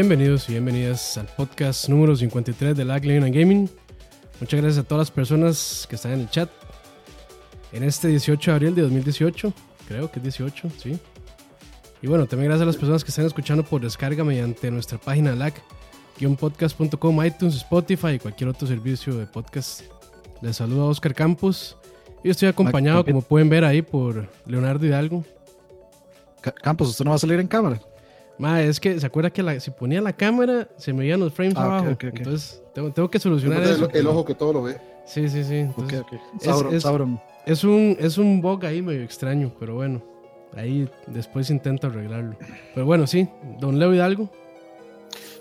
Bienvenidos y bienvenidas al podcast número 53 de Lag Lane Gaming. Muchas gracias a todas las personas que están en el chat. En este 18 de abril de 2018, creo que es 18, sí. Y bueno, también gracias a las personas que están escuchando por descarga mediante nuestra página lag-podcast.com, iTunes, Spotify y cualquier otro servicio de podcast. Les saluda Oscar Campos. Y estoy acompañado, como pueden ver ahí, por Leonardo Hidalgo. Campos, ¿usted no va a salir en cámara? Ma, es que se acuerda que la, si ponía la cámara se me veían los frames Ah, ok, abajo. ok, ok. Entonces tengo, tengo que solucionar El, eso. el ojo que todo lo ve. Sí, sí, sí. Ok, Entonces, ok. es- Sauron, es- Sauron. Es un, es un bug ahí medio extraño, pero bueno. Ahí después intento arreglarlo. Pero bueno, sí. Don Leo Hidalgo.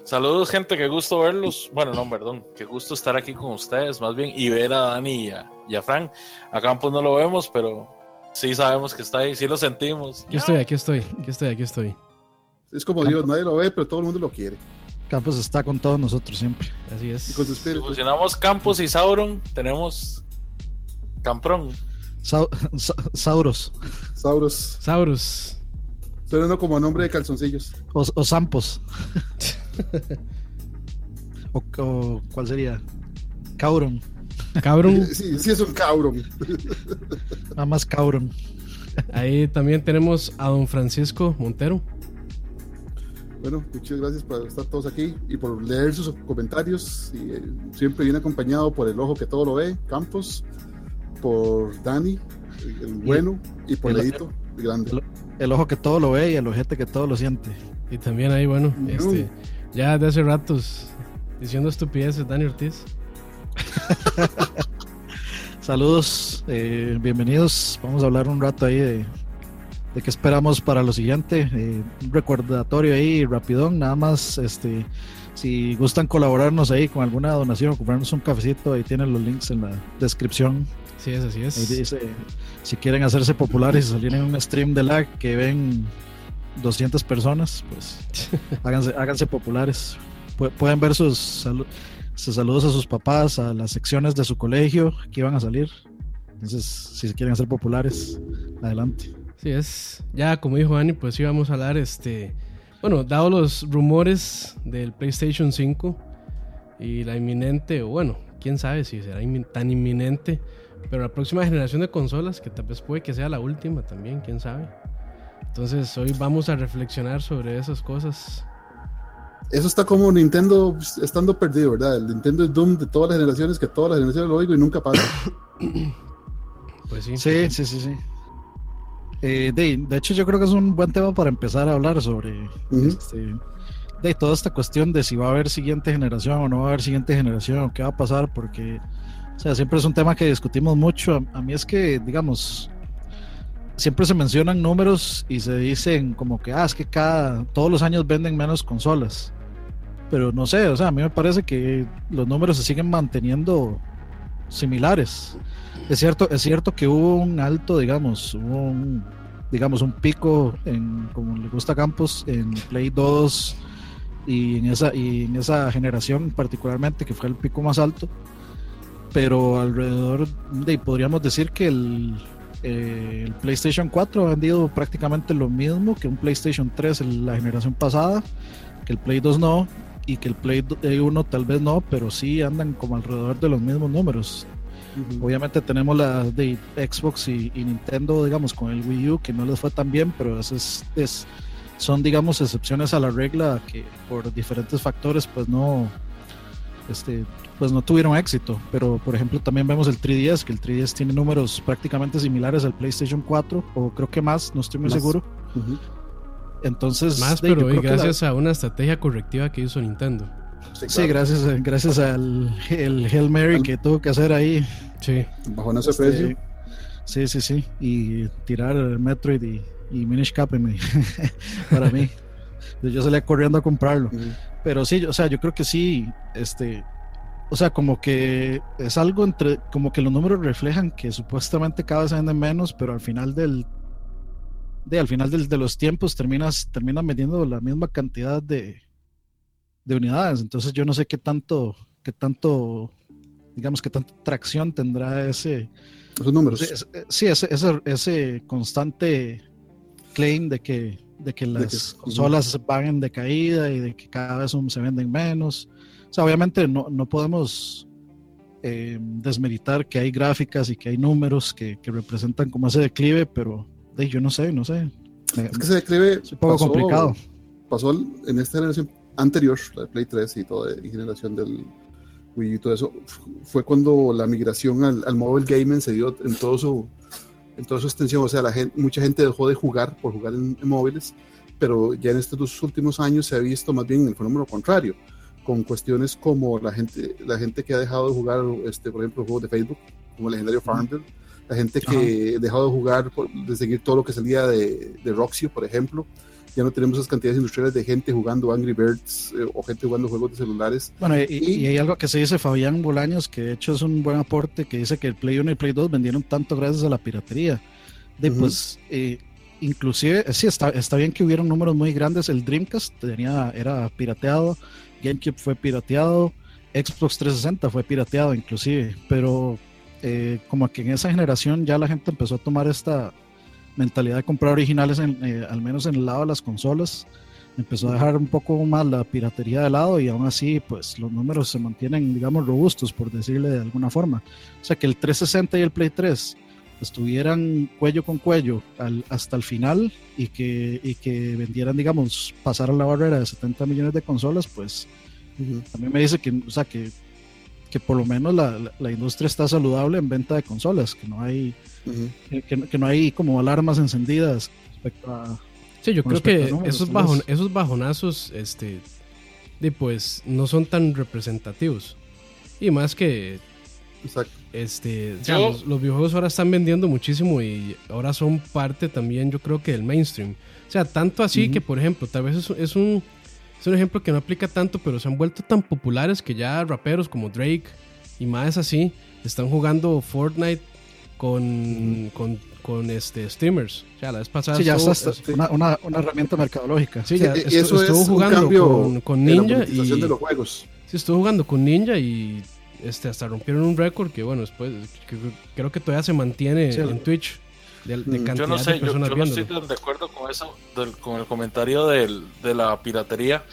Saludos, gente, qué gusto verlos. Bueno, no, perdón, qué gusto estar aquí con ustedes, más bien, y ver a Dani y a, y a Frank. A Campos no lo vemos, pero sí sabemos que está ahí, sí lo sentimos. Aquí estoy, aquí estoy, aquí estoy, aquí estoy. Es como Dios, nadie lo ve, pero todo el mundo lo quiere. Campos está con todos nosotros siempre. Así Y es. Si fusionamos Campos y Sauron, tenemos Camprón. Sau- Sa- Sauros Sauros. Saurus. Suena como nombre de calzoncillos. o, o Sampos. o, o ¿cuál sería? Cauron. Cabrón. Sí, sí es un cabrón. Nada más Cauron. Ahí también tenemos a don Francisco Montero. Bueno, muchas gracias por estar todos aquí y por leer sus comentarios. Y, eh, siempre viene acompañado por el ojo que todo lo ve, Campos, por Dani, el, bueno, y por el- Leito, el grande. el- El ojo que todo lo ve y el ojete que todo lo siente. Y también ahí, bueno, No. este, ya de hace ratos diciendo estupideces, Dani Ortiz. Saludos, eh, bienvenidos. Vamos a hablar un rato ahí de, de qué esperamos para lo siguiente. Eh, un recordatorio ahí, rapidón, nada más. Este, si gustan colaborarnos ahí con alguna donación o comprarnos un cafecito, ahí tienen los links en la descripción. Sí, es así Ahí es. dice, si quieren hacerse populares y salir en un stream de lag que ven 200 personas, pues háganse, háganse populares. Pu- pueden ver sus, salu- sus saludos a sus papás, a las secciones de su colegio que iban a salir. Entonces, si se quieren hacer populares, adelante. Sí, es. Ya, como dijo Dani, pues sí vamos a hablar, este. Bueno, dado los rumores del PlayStation 5 y la inminente, o bueno, quién sabe si será tan inminente, pero la próxima generación de consolas, que tal vez puede que sea la última también, quién sabe. Entonces, hoy vamos a reflexionar sobre esas cosas. Eso está como Nintendo pues, estando perdido, ¿verdad? El Nintendo es Doom de todas las generaciones, que todas las generaciones lo oigo y nunca pasa. Pues sí. Sí, sí, sí, sí. Eh, de, de hecho, yo creo que es un buen tema para empezar a hablar sobre este, de toda esta cuestión de si va a haber siguiente generación o no va a haber siguiente generación o qué va a pasar, porque o sea, siempre es un tema que discutimos mucho. A, a mí es que, digamos, siempre se mencionan números y se dicen como que, ah, es que cada, todos los años venden menos consolas. Pero no sé, o sea, a mí me parece que los números se siguen manteniendo similares. Es cierto, es cierto que hubo un alto, digamos, un, digamos, un pico en, como le gusta a Campos, en Play 2 y en esa, y en esa generación particularmente, que fue el pico más alto. Pero alrededor de, podríamos decir que el, eh, el PlayStation 4 ha vendido prácticamente lo mismo que un PlayStation 3 en la generación pasada, que el Play 2 no, y que el Play 1 tal vez no, pero sí andan como alrededor de los mismos números. Obviamente tenemos la de Xbox y, y Nintendo, digamos, con el Wii U, que no les fue tan bien, pero eso es, es- son, digamos, excepciones a la regla que por diferentes factores, pues no, este, pues no tuvieron éxito. Pero, por ejemplo, también vemos el 3DS, que el 3DS tiene números prácticamente similares al PlayStation 4, o creo que más, no estoy muy Más. seguro. Entonces, Más, de, pero y la- gracias a una estrategia correctiva que hizo Nintendo. Sí, Sí, claro. gracias, a- gracias al el Hail Mary que tuvo que hacer ahí. Sí. Bajo ese Este, precio. Sí, sí, sí. Y tirar Metroid y, y Minish Cap en mi- para mí. Yo salía corriendo a comprarlo. Pero sí, o sea, yo creo que sí, este, o sea, como que es algo entre, como que los números reflejan que supuestamente cada vez se venden menos, pero al final del, de, al final del- de los tiempos terminas, terminan vendiendo la misma cantidad de, de unidades. Entonces yo no sé qué tanto, qué tanto, digamos, qué tanta tracción tendrá ese, Esos números. Sí, es- eh, sí, ese, ese, ese constante claim de que de que las consolas van en decaída y de que cada vez se venden menos. O sea, obviamente no, no podemos eh, desmeritar que hay gráficas y que hay números que, que representan como ese declive, pero de, yo no sé, no sé. Es que ese declive es un poco pasó, complicado. Pasó en esta generación anterior, la de Play 3 y toda la generación del Wii y todo eso, fue cuando la migración al, al mobile gaming se dio en todo su en toda su extensión. O sea, la gente, mucha gente dejó de jugar por jugar en, en, móviles, pero ya en estos dos últimos años se ha visto más bien el fenómeno contrario, con cuestiones como la gente, la gente que ha dejado de jugar, este, por ejemplo, juegos de Facebook, como el legendario Farmville, la gente que ha dejado de jugar, de seguir todo lo que salía de, de Roxio, por ejemplo. Ya no tenemos esas cantidades industriales de gente jugando Angry Birds eh, o gente jugando juegos de celulares. Bueno, y, y, y, hay algo que se dice Fabián Bolaños, que de hecho es un buen aporte, que dice que el Play 1 y el Play 2 vendieron tanto gracias a la piratería. De, uh -huh. Pues, eh, inclusive, sí, está, está bien que hubieron números muy grandes. El Dreamcast tenía, era pirateado, GameCube fue pirateado, Xbox 360 fue pirateado inclusive, pero eh, como que en esa generación ya la gente empezó a tomar esta mentalidad de comprar originales, eh, al menos en el lado de las consolas, empezó a dejar un poco más la piratería de lado y aún así pues los números se mantienen digamos robustos por decirle de alguna forma. O sea que el 360 y el Play 3 estuvieran cuello con cuello hasta el final y que, y que vendieran digamos pasar a la barrera de 70 millones de consolas pues también me dice que, o sea, que, que por lo menos la, la industria está saludable en venta de consolas, que no hay Uh -huh. que, que, no hay como alarmas encendidas respecto a. Sí, yo creo que esos, bajon, esos bajonazos, este, de pues, no son tan representativos. Y más que. Exacto. Este, o sea, los, los, videojuegos ahora están vendiendo muchísimo y ahora son parte también, yo creo que del mainstream. O sea, tanto así uh -huh. que, por ejemplo, tal vez es, es, un, es un ejemplo que no aplica tanto, pero se han vuelto tan populares que ya raperos como Drake y más así están jugando Fortnite con, con, con, este streamers. Ya la vez pasada. Sí, ya estuvo, está, este, una, una, una, herramienta mercadológica. Sí, ya sí, estuvo, estuvo jugando con, con, Ninja. y, de los juegos. Sí, estuvo jugando con Ninja y este, hasta rompieron un récord que, bueno, después que, creo que todavía se mantiene sí, en Twitch. De, de cantidad yo no sé, de personas yo, yo no estoy de acuerdo con eso, del, con el comentario del, de la piratería.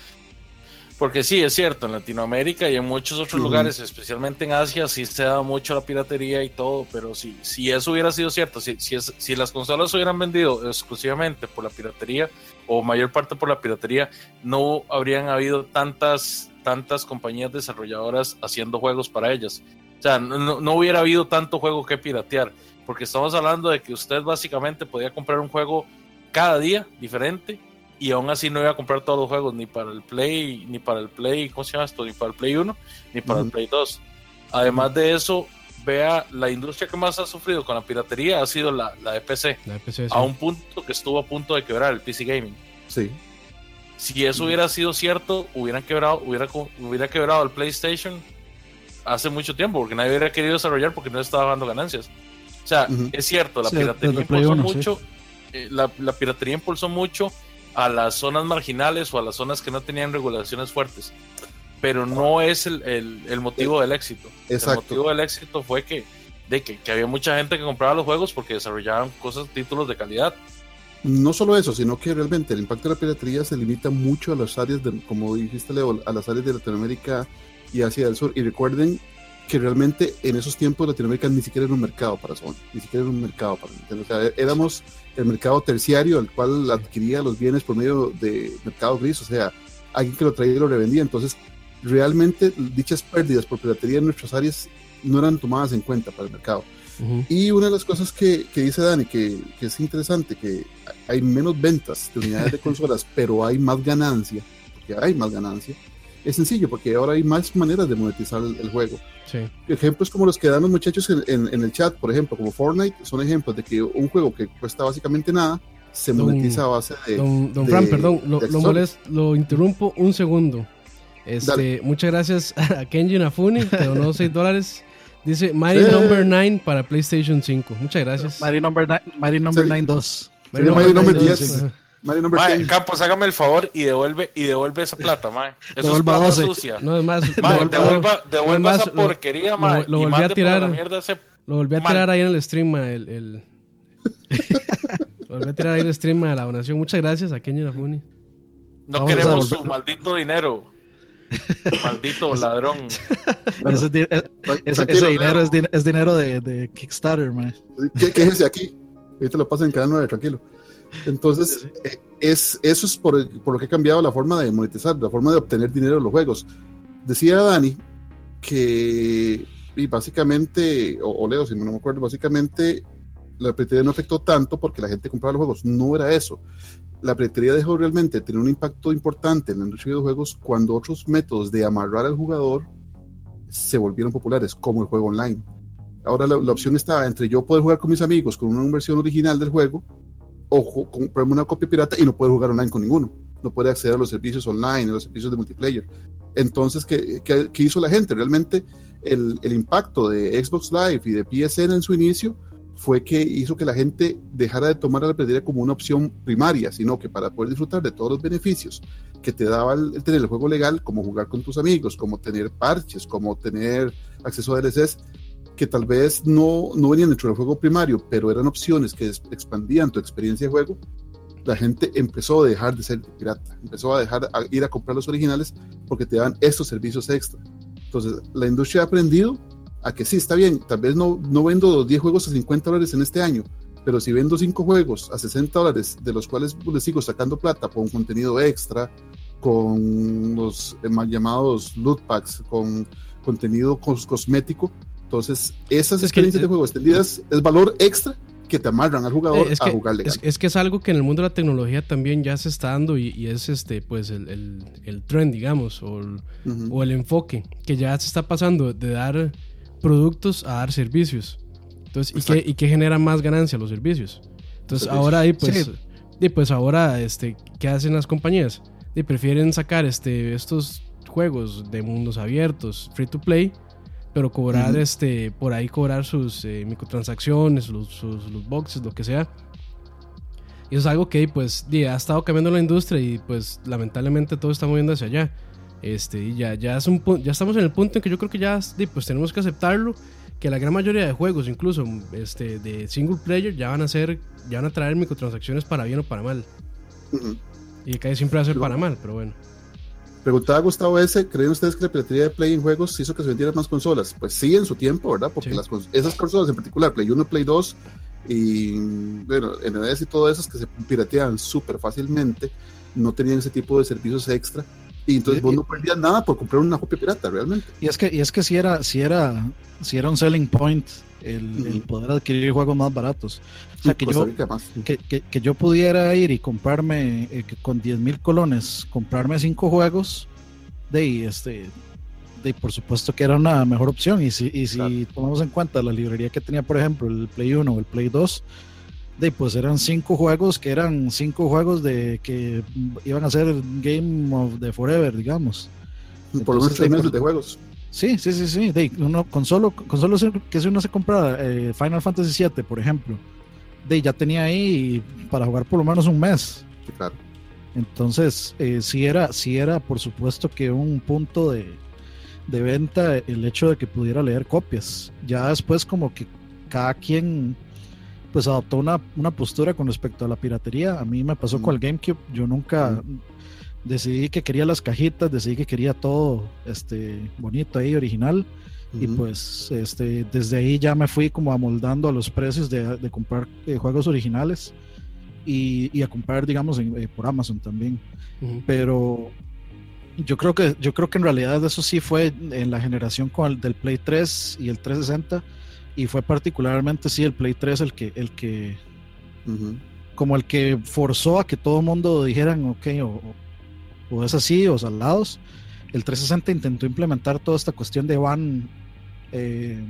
Porque sí, es cierto, en Latinoamérica y en muchos otros uh -huh. lugares, especialmente en Asia, sí se da mucho la piratería y todo, pero si, si eso hubiera sido cierto, si, si, es, si las consolas hubieran vendido exclusivamente por la piratería o mayor parte por la piratería, no habrían habido tantas, tantas compañías desarrolladoras haciendo juegos para ellas. O sea, no, no hubiera habido tanto juego que piratear, porque estamos hablando de que usted básicamente podía comprar un juego cada día diferente y aún así no iba a comprar todos los juegos, ni para el Play, ni para el Play, ¿cómo se llama esto? Ni para el Play 1, ni para uh -huh. el Play 2. Además de eso, vea, la industria que más ha sufrido con la piratería ha sido la, la de PC, la de PC sí. a un punto que estuvo a punto de quebrar el PC Gaming. Sí. Si eso hubiera sido cierto, hubieran quebrado, hubiera, hubiera quebrado el PlayStation hace mucho tiempo, porque nadie hubiera querido desarrollar porque no estaba dando ganancias. O sea, uh -huh. es cierto, la sí, piratería impulsó 1, mucho, sí. eh, la, la piratería impulsó mucho a las zonas marginales o a las zonas que no tenían regulaciones fuertes. Pero no es el, el, el motivo del éxito. Exacto. El motivo del éxito fue que, de que, que, había mucha gente que compraba los juegos porque desarrollaban cosas, títulos de calidad. No solo eso, sino que realmente el impacto de la piratería se limita mucho a las áreas, de, como dijiste Leo, a las áreas de Latinoamérica y Asia del Sur. Y recuerden que realmente en esos tiempos Latinoamérica ni siquiera era un mercado para Sony, ni siquiera era un mercado para Nintendo. O sea, éramos el mercado terciario, el cual adquiría los bienes por medio de mercado gris, o sea, alguien que lo traía y lo revendía. Entonces, realmente dichas pérdidas por piratería en nuestras áreas no eran tomadas en cuenta para el mercado. Uh -huh. Y una de las cosas que, que dice Dani, que, que, es interesante, que hay menos ventas de unidades de consolas, pero hay más ganancia, porque hay más ganancia, es sencillo, porque ahora hay más maneras de monetizar el, el juego. Sí. Ejemplos como los que dan los muchachos en, en, en, el chat, por ejemplo, como Fortnite, son ejemplos de que un juego que cuesta básicamente nada se don, monetiza a base de. Don, don de, Fran, perdón, lo, lo, molest, lo, interrumpo un segundo. Este, muchas gracias a Kenji Nafuni, que donó 6 dólares. Dice Mario sí. Number 9 para PlayStation 5. Muchas gracias. Mario Number 9, Mario number sí. 9 2. Mario, Mario Number 10. Mario number mae, Campos, hágame el favor y devuelve, y devuelve esa plata, mae. Eso devuelva es plata sucia. No, es más. Mae, devuelva, devuelva más, esa porquería, mae. Lo, lo volví a tirar. Ese... Lo volví a tirar ahí en el stream, mae. El, el... volví a tirar ahí el stream a la donación. Muchas gracias a Kenny Nafuni. No Vamos queremos su maldito dinero. Maldito ladrón. ese, ese- ese dinero es, din- es dinero de, de Kickstarter, man. ¿Qué, quéjese aquí? Ahorita lo pasan en Canal 9, tranquilo. Entonces, eh, es, eso es por, por lo que ha cambiado la forma de monetizar, la forma de obtener dinero de los juegos. Decía Dani que, y básicamente, o, o Leo, si no me acuerdo, básicamente la piratería no afectó tanto porque la gente compraba los juegos. No era eso. La piratería dejó realmente tener un impacto importante en la industria de videojuegos cuando otros métodos de amarrar al jugador se volvieron populares, como el juego online. Ahora la, la opción estaba entre yo poder jugar con mis amigos con una versión original del juego o comprarme una copia pirata y no poder jugar online con ninguno. No puede acceder a los servicios online, a los servicios de multiplayer. Entonces, ¿qué, qué- hizo la gente? Realmente el, el impacto de Xbox Live y de PSN en su inicio fue que hizo que la gente dejara de tomar a la piratería como una opción primaria, sino que para poder disfrutar de todos los beneficios que te daba el, el tener el juego legal, como jugar con tus amigos, como tener parches, como tener acceso a DLCs, que tal vez no, no venían dentro del juego primario, pero eran opciones que expandían tu experiencia de juego, la gente empezó a dejar de ser pirata, empezó a dejar a ir a comprar los originales porque te dan estos servicios extra. Entonces, la industria ha aprendido a que sí, está bien, tal vez no, no vendo los 10 juegos a 50 dólares en este año, pero si vendo 5 juegos a 60 dólares, de los cuales les sigo sacando plata con contenido extra, con los eh, mal llamados loot packs, con contenido cos- cosmético, entonces esas Es que- experiencias de juego extendidas es valor extra que te amarran al jugador Eh, a jugar legal. es, es que es algo que en el mundo de la tecnología también ya se está dando y, y es este pues el, el, el trend, digamos, o el, o el enfoque, que ya se está pasando de dar productos a dar servicios. Entonces, ¿y qué. ¿y qué genera más ganancia? Los servicios. Entonces, Servicios. ahora ahí pues, Sí. y pues ahora, este, ¿qué hacen las compañías? Y prefieren sacar este, estos juegos de mundos abiertos, free to play, pero cobrar Ujú. este, por ahí cobrar sus eh, microtransacciones, los, sus los boxes, lo que sea. Y eso es algo que pues ha estado cambiando la industria y pues lamentablemente todo está moviendo hacia allá. Este, y ya, ya, es un, ya estamos en el punto en que yo creo que ya pues tenemos que aceptarlo, que la gran mayoría de juegos, incluso este, de single player, ya van a ser, ya van a traer microtransacciones para bien o para mal. Ujú. Y que siempre va a ser para mal, pero bueno. Preguntaba Gustavo S. ¿Creen ustedes que la piratería de Play en juegos hizo que se vendieran más consolas? Pues sí, en su tiempo, ¿verdad? Porque Sí. las cons- esas consolas en particular, Play 1, Play 2 y bueno, NES y todo eso que se pirateaban súper fácilmente, no tenían ese tipo de servicios extra. Y entonces Y- vos no perdías nada por comprar una copia pirata, realmente. Y es que, y es que si era, si era, si era un selling point el, el poder adquirir juegos más baratos. O sea, que Costa yo, que, que- que yo pudiera ir y comprarme eh, con 10 mil colones, comprarme cinco juegos, de este, de por supuesto que era una mejor opción. Y si, y si Claro. tomamos en cuenta la librería que tenía, por ejemplo, el Play 1 o el Play 2, de pues eran cinco juegos que eran cinco juegos de que iban a ser Game of the Forever, digamos. Por lo menos Entonces, tres meses de juegos. Sí, sí, sí, sí. De, uno, con solo, con solo que si uno se comprara eh, Final Fantasy VII, por ejemplo, de, ya tenía ahí para jugar por lo menos un mes. Sí, claro. Entonces, eh, sí, era, sí era, por supuesto, que un punto de, de venta el hecho de que pudiera leer copias. Ya después como que cada quien pues adoptó una, una postura con respecto a la piratería. A mí me pasó con el GameCube. Yo nunca decidí que quería las cajitas, decidí que quería todo este bonito ahí, original. Y Ujú. pues este, desde ahí ya me fui como amoldando a los precios de, de comprar eh, juegos originales y, y a comprar, digamos, en- eh, por Amazon también. Ujú. Pero yo creo que yo creo que en realidad eso sí fue en la generación con el del Play 3 y el 360 y fue particularmente sí el Play 3 el que el que Ujú. como el que forzó a que todo el mundo dijeran ok o, o- o es así o salados. El 360 intentó implementar toda esta cuestión de ban eh,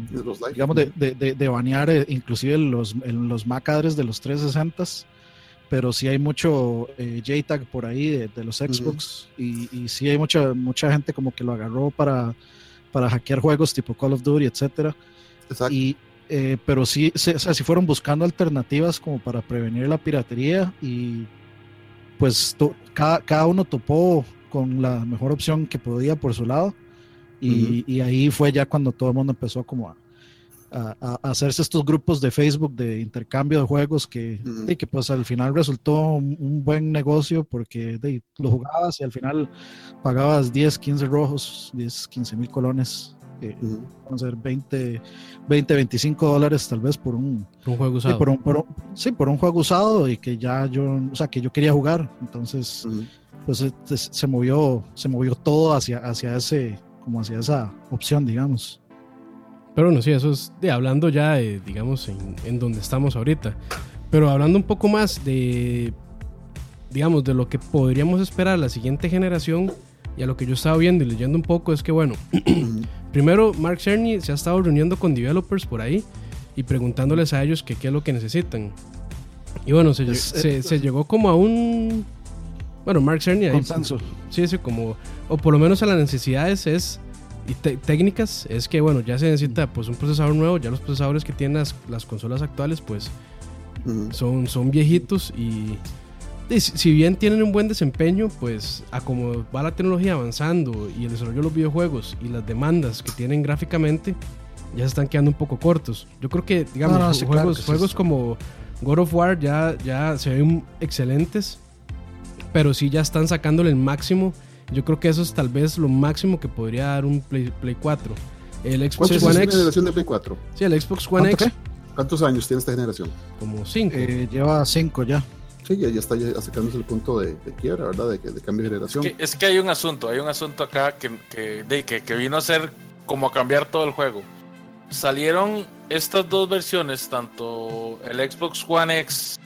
digamos, de, de, de, de banear eh, inclusive los, en los MAC adres de los 360s, pero sí hay mucho eh, JTAG por ahí de, de los Xbox y, y sí hay mucha, mucha gente como que lo agarró para, para hackear juegos tipo Call of Duty, etcétera. Exacto. Y, eh, pero sí, se, o sea, sí fueron buscando alternativas como para prevenir la piratería y pues to- cada, cada uno topó con la mejor opción que podía por su lado y, y ahí fue ya cuando todo el mundo empezó como a, a, a hacerse estos grupos de Facebook de intercambio de juegos que, y que pues al final resultó un, un buen negocio porque de, lo jugabas y al final pagabas 10, 15 rojos, 10, 15 mil colones, eh, Ujú. vamos a ver, 20, 20, 25 dólares tal vez por un, Un juego sí, usado. por un, por un- sí, por un juego usado y que ya yo, o sea, que yo quería jugar, entonces Ujú. pues se, se- se movió, se movió todo hacia, hacia ese, como hacia esa opción, digamos. Pero bueno, sí, eso es de hablando ya, de, digamos, en, en donde estamos ahorita. Pero hablando un poco más de, digamos, de lo que podríamos esperar la siguiente generación y a lo que yo estaba viendo y leyendo un poco es que, bueno, primero Mark Cerny se ha estado reuniendo con developers por ahí y preguntándoles a ellos que qué es lo que necesitan. Y bueno, se, se- se llegó como a un... Bueno, Mark Cerny Consenso. Sí, sí, como, o por lo menos a las necesidades es, y técnicas, es que bueno, ya se necesita pues un procesador nuevo, ya los procesadores que tienen las, las consolas actuales pues Ujú. son, son viejitos y si bien tienen un buen desempeño, pues a como va la tecnología avanzando y el desarrollo de los videojuegos y las demandas que tienen gráficamente, ya se están quedando un poco cortos. Yo creo que, digamos, No, no, sí, claro juegos, que sí, juegos sí. como God of War ya, ya se ven excelentes, pero sí ya están sacándole el máximo. Yo creo que eso es tal vez lo máximo que podría dar un Play, Play 4. El Xbox ¿Cuántos One años tiene la X, generación de Play 4? sí, el Xbox One ¿Cuánto X, qué? ¿Cuántos años tiene esta generación? como 5. Eh, lleva cinco ya. Sí, ya, ya está ya acercándose el punto de, de quiebra, ¿verdad? De, que- de cambio de generación. Que- es que hay un asunto, hay un asunto acá que, que, de- que, que vino a ser como a cambiar todo el juego. Salieron estas dos versiones, tanto el Xbox One X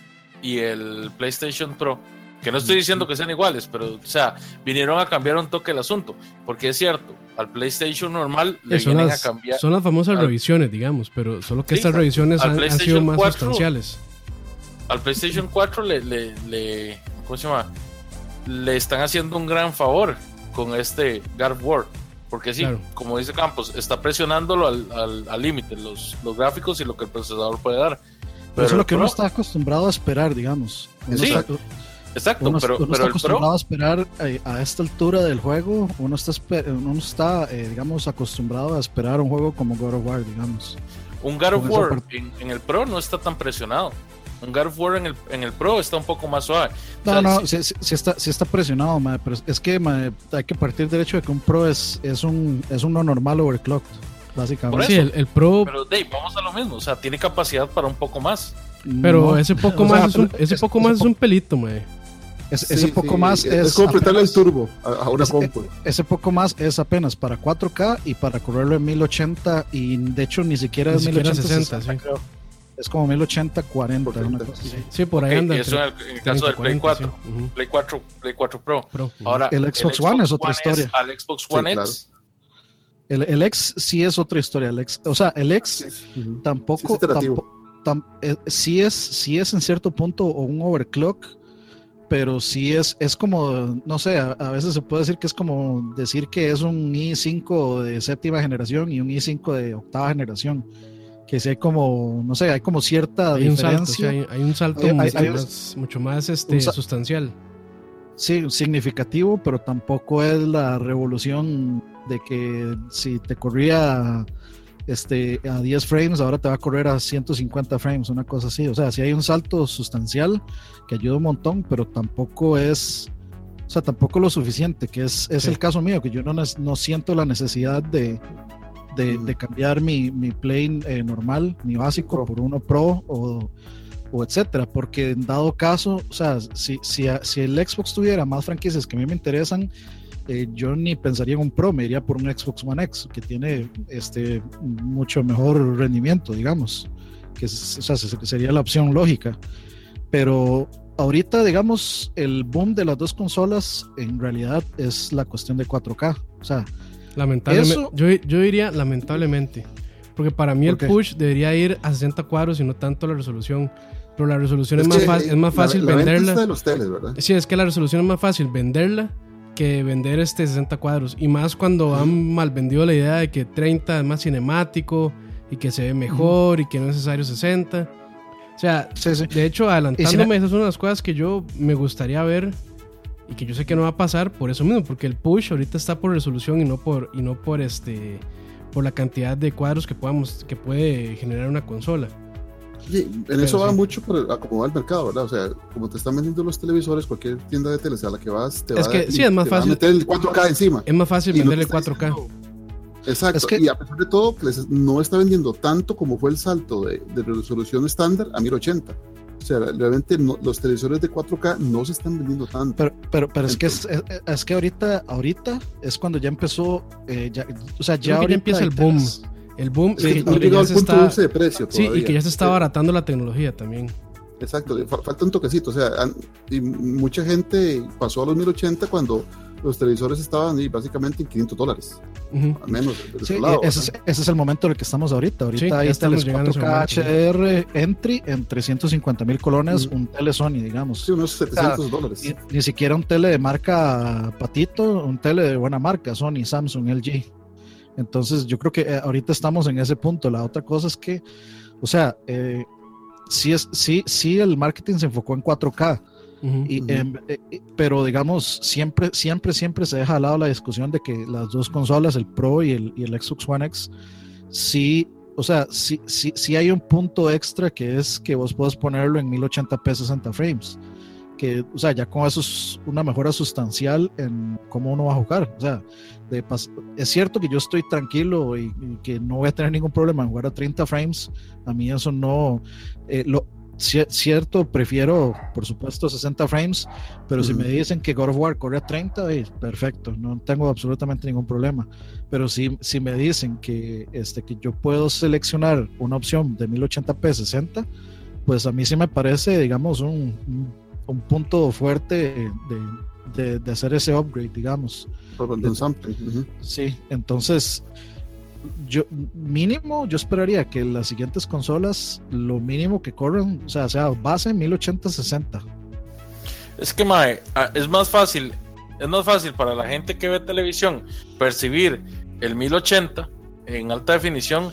y el PlayStation Pro, que no estoy diciendo que sean iguales, pero o sea, vinieron a cambiar un toque el asunto, porque es cierto, al PlayStation normal le son, vienen las, a cambiar, son las famosas al- revisiones, digamos, pero solo que Sí, estas revisiones han, han sido más 4. sustanciales. Al PlayStation 4 le, le, le- ¿cómo se llama? Le están haciendo un gran favor con este God War. Porque sí, Claro. como dice Campos, está presionándolo al al- al límite, los, los gráficos y lo que el procesador puede dar. Pero eso es lo que uno está acostumbrado a esperar, digamos. Uno Sí, está, Exacto, uno- pero, uno pero está Pro, acostumbrado a esperar eh, a esta altura del juego. Uno está, uno está eh, digamos, acostumbrado a esperar un juego como God of War, digamos. un God of War en el Pro no está tan presionado. Un God of War en el, en el Pro está un poco más suave. O No, sea, no, sí- sí, está, sí está presionado, mae, pero es que hay que partir del hecho de que un Pro es, es, un, es uno normal overclocked, Por básicamente. Sí, el, el Pro, Pero Dave, vamos a lo mismo, o sea, tiene capacidad para un poco más. pero No, ese poco más, sea, es, un, ese es- poco más es un pelito, mae. es- Sí, ese poco sí, más es, Es como apretarle el turbo a, a una Es- compu. ese poco más es apenas para 4K y para correrlo en 1080 y de hecho ni siquiera Ni es siquiera 1080 60, 60, sí. creo. Es como 1080 40, Por una 30, cosa sí. Sí, por ahí Ok, anda. y eso en el, en el caso del Play 4. Play 4, Play 4 Pro. Pro. Ahora, El Xbox One es otra historia. al Xbox One Sí, claro. X, El, el X sí es otra historia. El X, o sea, el X. Sí, tampoco, es iterativo. tampo- tam- eh, sí es, sí es en cierto punto un overclock, pero sí es, es como, no sé, a, a veces se puede decir que es como decir que es un i5 de séptima generación y un i5 de octava generación, que hay como, no sé, hay como cierta Hay un salto, sí, diferencia, hay, hay un salto Hay- mucho, hay- más, mucho más este, sustancial. sí, significativo, pero tampoco es la revolución de que si te corría este, a 10 frames, ahora te va a correr a 150 frames, una cosa así. O sea, sí hay un salto sustancial que ayuda un montón, pero tampoco es, o sea, tampoco lo suficiente, que es, es Sí. el caso mío, que yo no, no siento la necesidad de, de, de cambiar mi, mi plane eh, normal, mi básico, Pro. por uno pro o, o etcétera, porque en dado caso, o sea, si, si, si el Xbox tuviera más franquicias que a mí me interesan, eh, yo ni pensaría en un Pro, me iría por un Xbox One X, que tiene este mucho mejor rendimiento, digamos, que es- o sea, se- sería la opción lógica. Pero ahorita, digamos, el boom de las dos consolas en realidad es la cuestión de 4K. O sea, Lamentablemente. Eso- Yo, yo diría lamentablemente. Porque para mí el push debería ir a 60 cuadros y no tanto la resolución. Pero la resolución es, Es más, fa- es más la- fácil la venderla. está de los teles, ¿verdad? Sí, es que la resolución es más fácil venderla que vender este 60 cuadros. Y más cuando han mal vendido la idea de que 30 es más cinemático y que se ve mejor y que no es necesario 60. O sea, sí, sí. de hecho, adelantándome, esa es una de las cosas que yo me gustaría ver y que yo sé que no va a pasar por eso mismo, porque el push ahorita está por resolución y no por, y no por este por la cantidad de cuadros que podamos que puede generar una consola. Sí, en Pero eso va sí. mucho por a cómo va el mercado, ¿verdad? O sea, como te están vendiendo los televisores, cualquier tienda de teles a la que vas, te Es va, que a- sí, es más te va a fácil. meter el 4K encima. Es más fácil no venderle está 4K. diciendo- Exacto, Es que- y a pesar de todo, no está vendiendo tanto como fue el salto de, de resolución estándar a 1080. O sea, realmente no- los televisores de 4K no se están vendiendo tanto. Pero, pero, pero es que es, es- es que ahorita, ahorita es cuando ya empezó, eh, ya, o sea, ya, empieza el boom. El boom Es y que que- no y que llegado ya al se punto de está, ese de precio sí, y que ya se está Sí, abaratando la tecnología también. Exacto, fa- falta un toquecito. O sea, y mucha gente pasó a los 1080 cuando los televisores estaban ahí básicamente en 500 dólares, Ujú. al menos de Sí, lado. ese, es, ese es el momento en el que estamos ahorita. Ahorita Sí, ya hay teles llegando a ese 4K momento, HDR entry en 350 mil colones, Mm. un tele Sony, digamos. Sí, unos 700 dólares. Ni, ni siquiera un tele de marca Patito, un tele de buena marca, Sony, Samsung, LG. Entonces yo creo que eh, ahorita estamos en ese punto. La otra cosa es que, o sea, eh, sí, es, sí, sí el marketing se enfocó en 4K, Ujú. y, Ujú. em, eh, eh, pero digamos, siempre, siempre, siempre se deja de lado la discusión de que las dos consolas, el Pro y el, y el Xbox One X, sí, o sea, sí, sí, sí hay un punto extra que es que vos puedes ponerlo en 1080p 60 frames. Que, o sea, ya con eso es una mejora sustancial en cómo uno va a jugar. O sea, de es cierto que yo estoy tranquilo y, y que no voy a tener ningún problema en jugar a 30 frames. A mí eso no. eh, lo, cierto, prefiero, por supuesto, 60 frames, pero si Ujú. me dicen que God of War corre a 30, eh, perfecto, no tengo absolutamente ningún problema. Pero si, si me dicen que, este, que yo puedo seleccionar una opción de 1080p 60, pues a mí sí me parece, digamos, un, un- un punto fuerte de, de- de hacer ese upgrade, digamos. Por de un sampling. ujú. Sí, entonces yo mínimo yo esperaría que las siguientes consolas lo mínimo que corran, o sea, sea base 1080-60. Es que, mae, ah, es más fácil, es más fácil para la gente que ve televisión percibir el 1080 en alta definición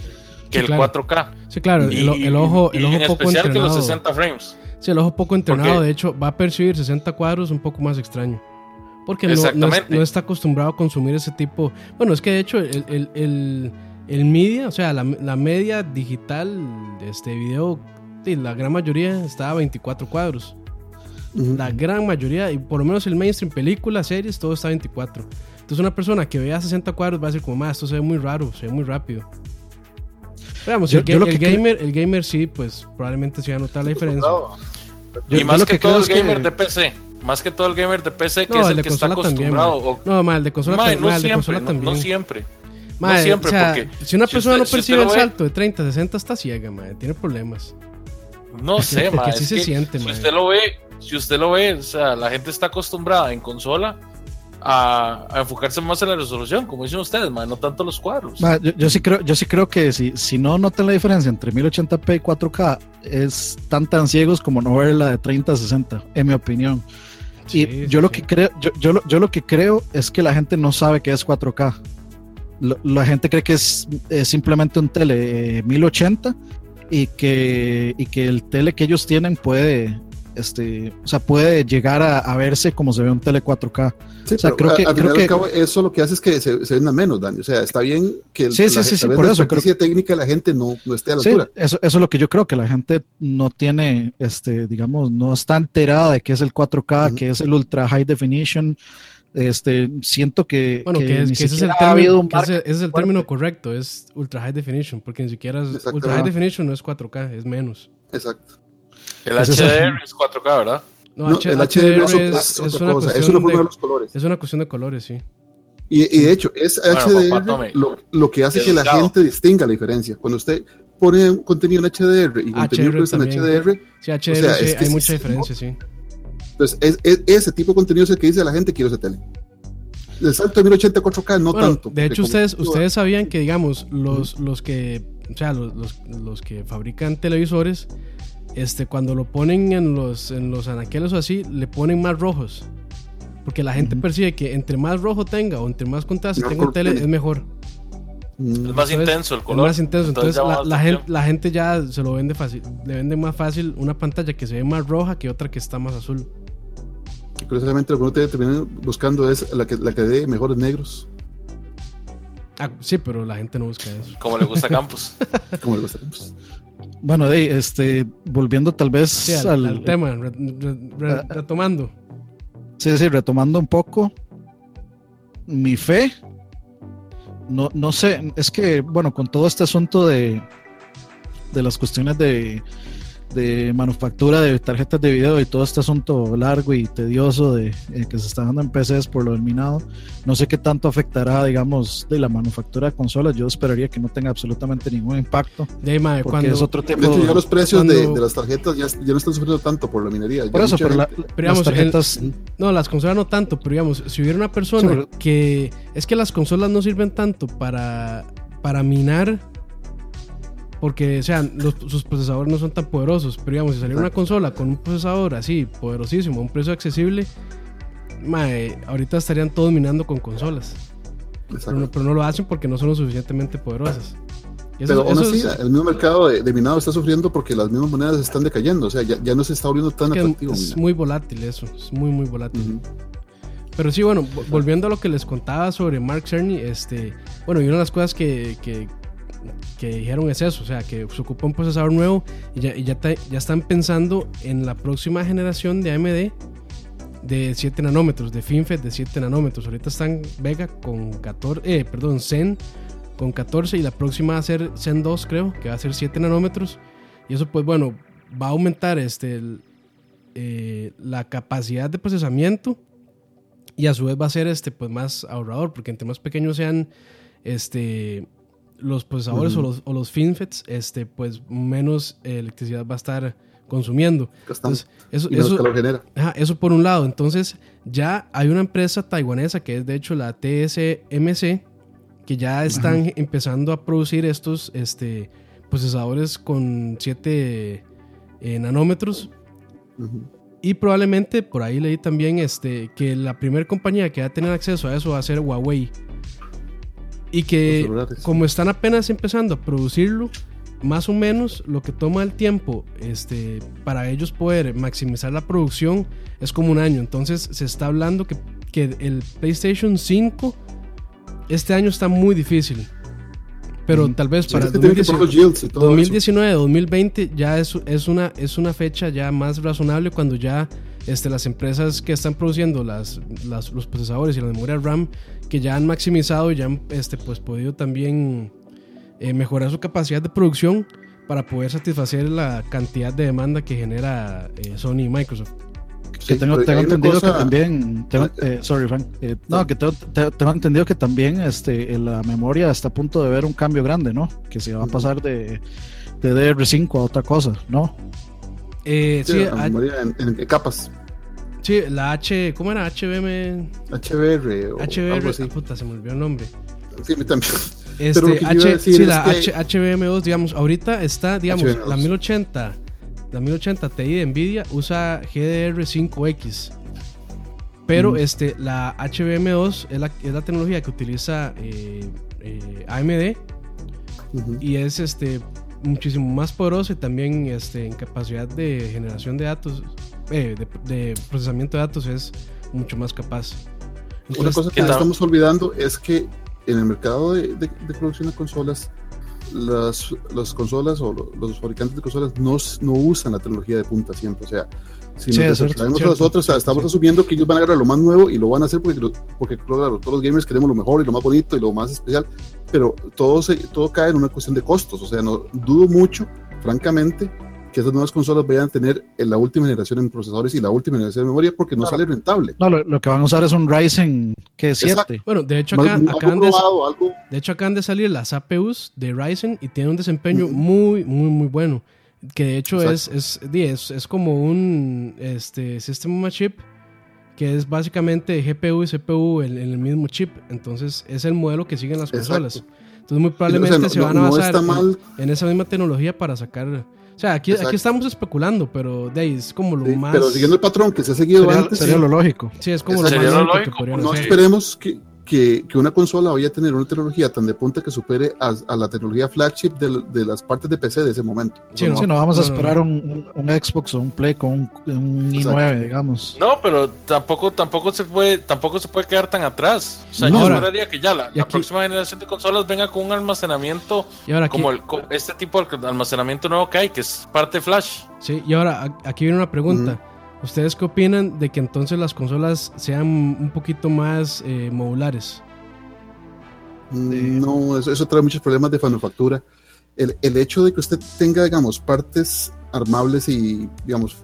que Sí, el claro. 4K. Sí, claro, Y, el, el ojo, el y ojo en poco especial que los entrenado. 60 frames. Sí, el ojo poco entrenado, de hecho, va a percibir 60 cuadros un poco más extraño. Porque no, no, es- Exactamente. no está acostumbrado a consumir ese tipo. Bueno, es que de hecho, el, el, el, el media, o sea, la, la media digital de este video, la gran mayoría está a 24 cuadros. La gran mayoría, y por lo menos el mainstream, películas, series, todo está a 24. Entonces, una persona que vea 60 cuadros va a decir, como, más, esto se ve muy raro, se ve muy rápido. Veamos, Yo- el, yo ga- lo el que cre- gamer, el gamer sí, pues probablemente se va a notar la diferencia. Yo- y más lo que, que todo el es que- gamer de PC. Más que todo el gamer de PC, que No, es el que está también, acostumbrado. o- No, mal, el de consola, tam- no de siempre, consola no, también. no siempre. Mae, siempre, o sea, porque si una si persona usted- no percibe el ve- salto de 30 a 60 está ciega, mae, tiene problemas. No sé, Porque ma, así es se que siente, si usted lo ve, si usted lo ve, o sea, la gente está acostumbrada en consola a, a enfocarse más en la resolución, como dicen ustedes, ma, no tanto los cuadros. Ma, yo, yo sí creo, yo sí creo que si, si no notan la diferencia entre 1080p y 4K, es tan tan ciegos como no ver la de 30 a 60, en mi opinión. Sí, y sí, yo lo sí. que creo, yo, yo, lo, yo lo que creo es que la gente no sabe que es 4K. Lo- la gente cree que es, es simplemente un tele eh, 1080 y que, y que el tele que ellos tienen puede, este, o sea, puede llegar a, a verse como se ve un tele 4K. Sí, O sea, pero creo a- que- al creo final y que- al cabo, eso lo que hace es que se, se venda menos daño. O sea, está bien que el, Sí, sí, la, sí, por la eso, creo técnica la gente no, no esté a la Sí, altura. eso, eso es lo que yo creo, que la gente no tiene, este, digamos, no está enterada de qué es el 4K, Ujú. qué es el Ultra High Definition. Este, siento que, Bueno, que, es, ni que ese es el ha término, que ese- ese es el término correcto, es ultra high definition, porque ni siquiera es ultra high definition no es 4K, es menos. Exacto. El ese es HDR es 4K, ¿verdad? No, No, H- el HDR, HDR es, es, es una cosa. Es cuestión una forma de de, los colores. es una cuestión de colores, sí. Y, y de hecho, es Bueno, HDR papá, lo, lo que hace que la gente distinga la diferencia. Cuando usted pone un contenido en HDR y contenido HDR que está en. HDR, Sí, HDR O sea, sí, es que hay mucha diferencia, sí. entonces es, es- ese tipo de contenido es el que dice a la gente quiero ese tele. El salto de 1080 a 4K no Bueno, tanto. de hecho, como- ustedes, ustedes sabían que, digamos, los, los que, o sea, los, los, los que fabrican televisores, este, cuando lo ponen en los, en los anaqueles o así, le ponen más rojos. Porque la gente percibe que entre más rojo tenga o entre más contraste tenga un tele, es mejor. Mm, Es más Entonces, intenso el Es color. más intenso. Entonces, la, gente, la gente ya se lo vende fácil. Le vende más fácil una pantalla que se ve más roja que otra que está más azul. y Precisamente lo que uno tiene que terminar buscando es la que, la que dé mejores negros. Ah, sí, pero la gente no busca eso. Como le gusta a Campos. Como le gusta. Pues, Bueno, de, este, volviendo tal vez Sí, al, al, al tema, re- re- re- Ah. retomando. Sí, sí, retomando un poco mi fe. No, no sé, es que, bueno, con todo este asunto de, de las cuestiones de, de manufactura de tarjetas de video y todo este asunto largo y tedioso de, eh, que se está dando en PCs por lo del minado, no sé qué tanto afectará, digamos, de la manufactura de consolas. Yo esperaría que no tenga absolutamente ningún impacto, De ahí, mae, porque cuando, es otro tipo de hecho, ya los precios de, cuando- de las tarjetas ya, ya no están sufriendo tanto por la minería. Por eso, pero la- Pero las digamos, el- tarjetas... No, las consolas no tanto, pero digamos, si hubiera una persona Sí, pero- que. Es que las consolas no sirven tanto para, para minar. Porque, o sea, los- sus procesadores no son tan poderosos. Pero digamos, si saliera una consola con un procesador así, poderosísimo, a un precio accesible, mae, ahorita estarían todos minando con consolas. Pero Exacto. no, pero no lo hacen porque no son lo suficientemente poderosas. Eso- Pero aún así, es- el mismo mercado de, de minado está sufriendo porque las mismas monedas están decayendo. O sea, ya, ya no se está volviendo tan que atractivo. es muy volátil eso, es muy, muy volátil. Pero sí, bueno, vo- volviendo a lo que les contaba sobre Mark Cerny, este, bueno, y una de las cosas que, que, que dijeron es eso, o sea, que se ocupa un procesador nuevo y ya, y ya, ta- ya están pensando en la próxima generación de AMD de 7 nanómetros, de FinFET de 7 nanómetros. Ahorita están Vega con 14, eh, perdón, Zen con 14 y la próxima va a ser Zen 2, creo, que va a ser 7 nanómetros. Y eso, pues bueno, va a aumentar este, el- eh, la capacidad de procesamiento y a su vez va a ser este pues más ahorrador porque entre más pequeños sean este los procesadores o los, o los FinFETs este pues menos eh, electricidad va a estar consumiendo. Entonces eso, eso, ajá, eso por un lado. Entonces ya hay una empresa taiwanesa que es de hecho la TSMC que ya están empezando a producir estos este procesadores con 7 nanómetros. Ujú. y probablemente por ahí leí también este, que la primera compañía que va a tener acceso a eso va a ser Huawei. Y que como están apenas empezando a producirlo, más o menos lo que toma el tiempo este, para ellos poder maximizar la producción es como un año. Entonces se está hablando que, que el PlayStation 5 este año está muy difícil. Pero Ujú. tal vez para es que tiene que poner 2019 los yields y todo eso. 2019, 2020 ya es, es, una, es una fecha ya más razonable cuando ya este, las empresas que están produciendo las, las- los procesadores y la memoria RAM que ya han maximizado y ya han este, pues, podido también eh, mejorar su capacidad de producción para poder satisfacer la cantidad de demanda que genera eh, Sony y Microsoft. Sí, que tengo, tengo entendido cosa- que también tengo- Ah, eh, sorry Frank eh, no. que tengo, te- tengo entendido que también este en la memoria está a punto de ver un cambio grande no que se va a pasar de, de DR5 a otra cosa no Eh, Sí, sí, la a- memoria en, en capas. sí, la H, ¿cómo era? HBM, HBR o algo HBR, así. ah, puta, se me olvidó el nombre. Sí, también. Este, Pero que H, sí, es la que- H- HBM2, digamos, ahorita está, digamos, HBM2. la 1080, la 1080 Ti de Nvidia usa GDR5X. Pero Mm. este, la HBM2 es la, es la tecnología que utiliza eh, eh, AMD Ujú. y es este, muchísimo más poderosa y también este, en capacidad de generación de datos, eh, de, de procesamiento de datos es mucho más capaz. Una cosa que estamos olvidando es que en el mercado de, de- de producción de consolas, las, las consolas o lo- los fabricantes de consolas no, no usan la tecnología de punta siempre. O sea, si Sí, nos es cierto, traemos a cierto. nosotros, o sea, estamos Sí. asumiendo que ellos van a agarrar lo más nuevo y lo van a hacer porque, porque claro, todos los gamers queremos lo mejor y lo más bonito y lo más especial, pero todo, se, todo cae en una cuestión de costos. O sea, no dudo mucho, francamente, que esas nuevas consolas vayan a tener en la última generación en procesadores y la última generación de memoria porque no Claro. sale rentable. no lo, lo que van a usar es un Ryzen que es Exacto. 7 bueno, de hecho, acá, algo acaban de, probado, algo De hecho, acaban de salir las APUs de Ryzen y tienen un desempeño Ujú. muy, muy, muy bueno. Que de hecho es, es, es, es como un este, System on a Chip, que es básicamente GPU y CPU en, en el mismo chip. Entonces, es el modelo que siguen las Exacto. consolas. Entonces, muy O sea, probablemente no- se no- van a no basar en- esa misma tecnología para sacar. O sea, aquí, aquí estamos especulando, pero de ahí es como lo Sí, más. Pero siguiendo el patrón que se ha seguido sería, antes, sería lo lógico Sí, es como lo más lo lógico que no hacer. esperemos que, que, que, una consola vaya a tener una tecnología tan de punta que supere a, a la tecnología flagship de, de, las partes de PC de ese momento. Sí, no, no, no vamos a esperar un, un, Xbox o un Play con un, un i9, digamos. No, pero tampoco, tampoco se puede, tampoco se puede quedar tan atrás. O sea, yo esperaría que ya la, la próxima generación de consolas venga con un almacenamiento como el, este tipo de almacenamiento nuevo que hay, que es parte flash. Sí, y ahora aquí viene una pregunta. ¿Ustedes qué opinan de que entonces las consolas sean un poquito más eh, modulares? No, eso, eso, trae muchos problemas de manufactura. El, el, hecho de que usted tenga, digamos, partes armables y, digamos,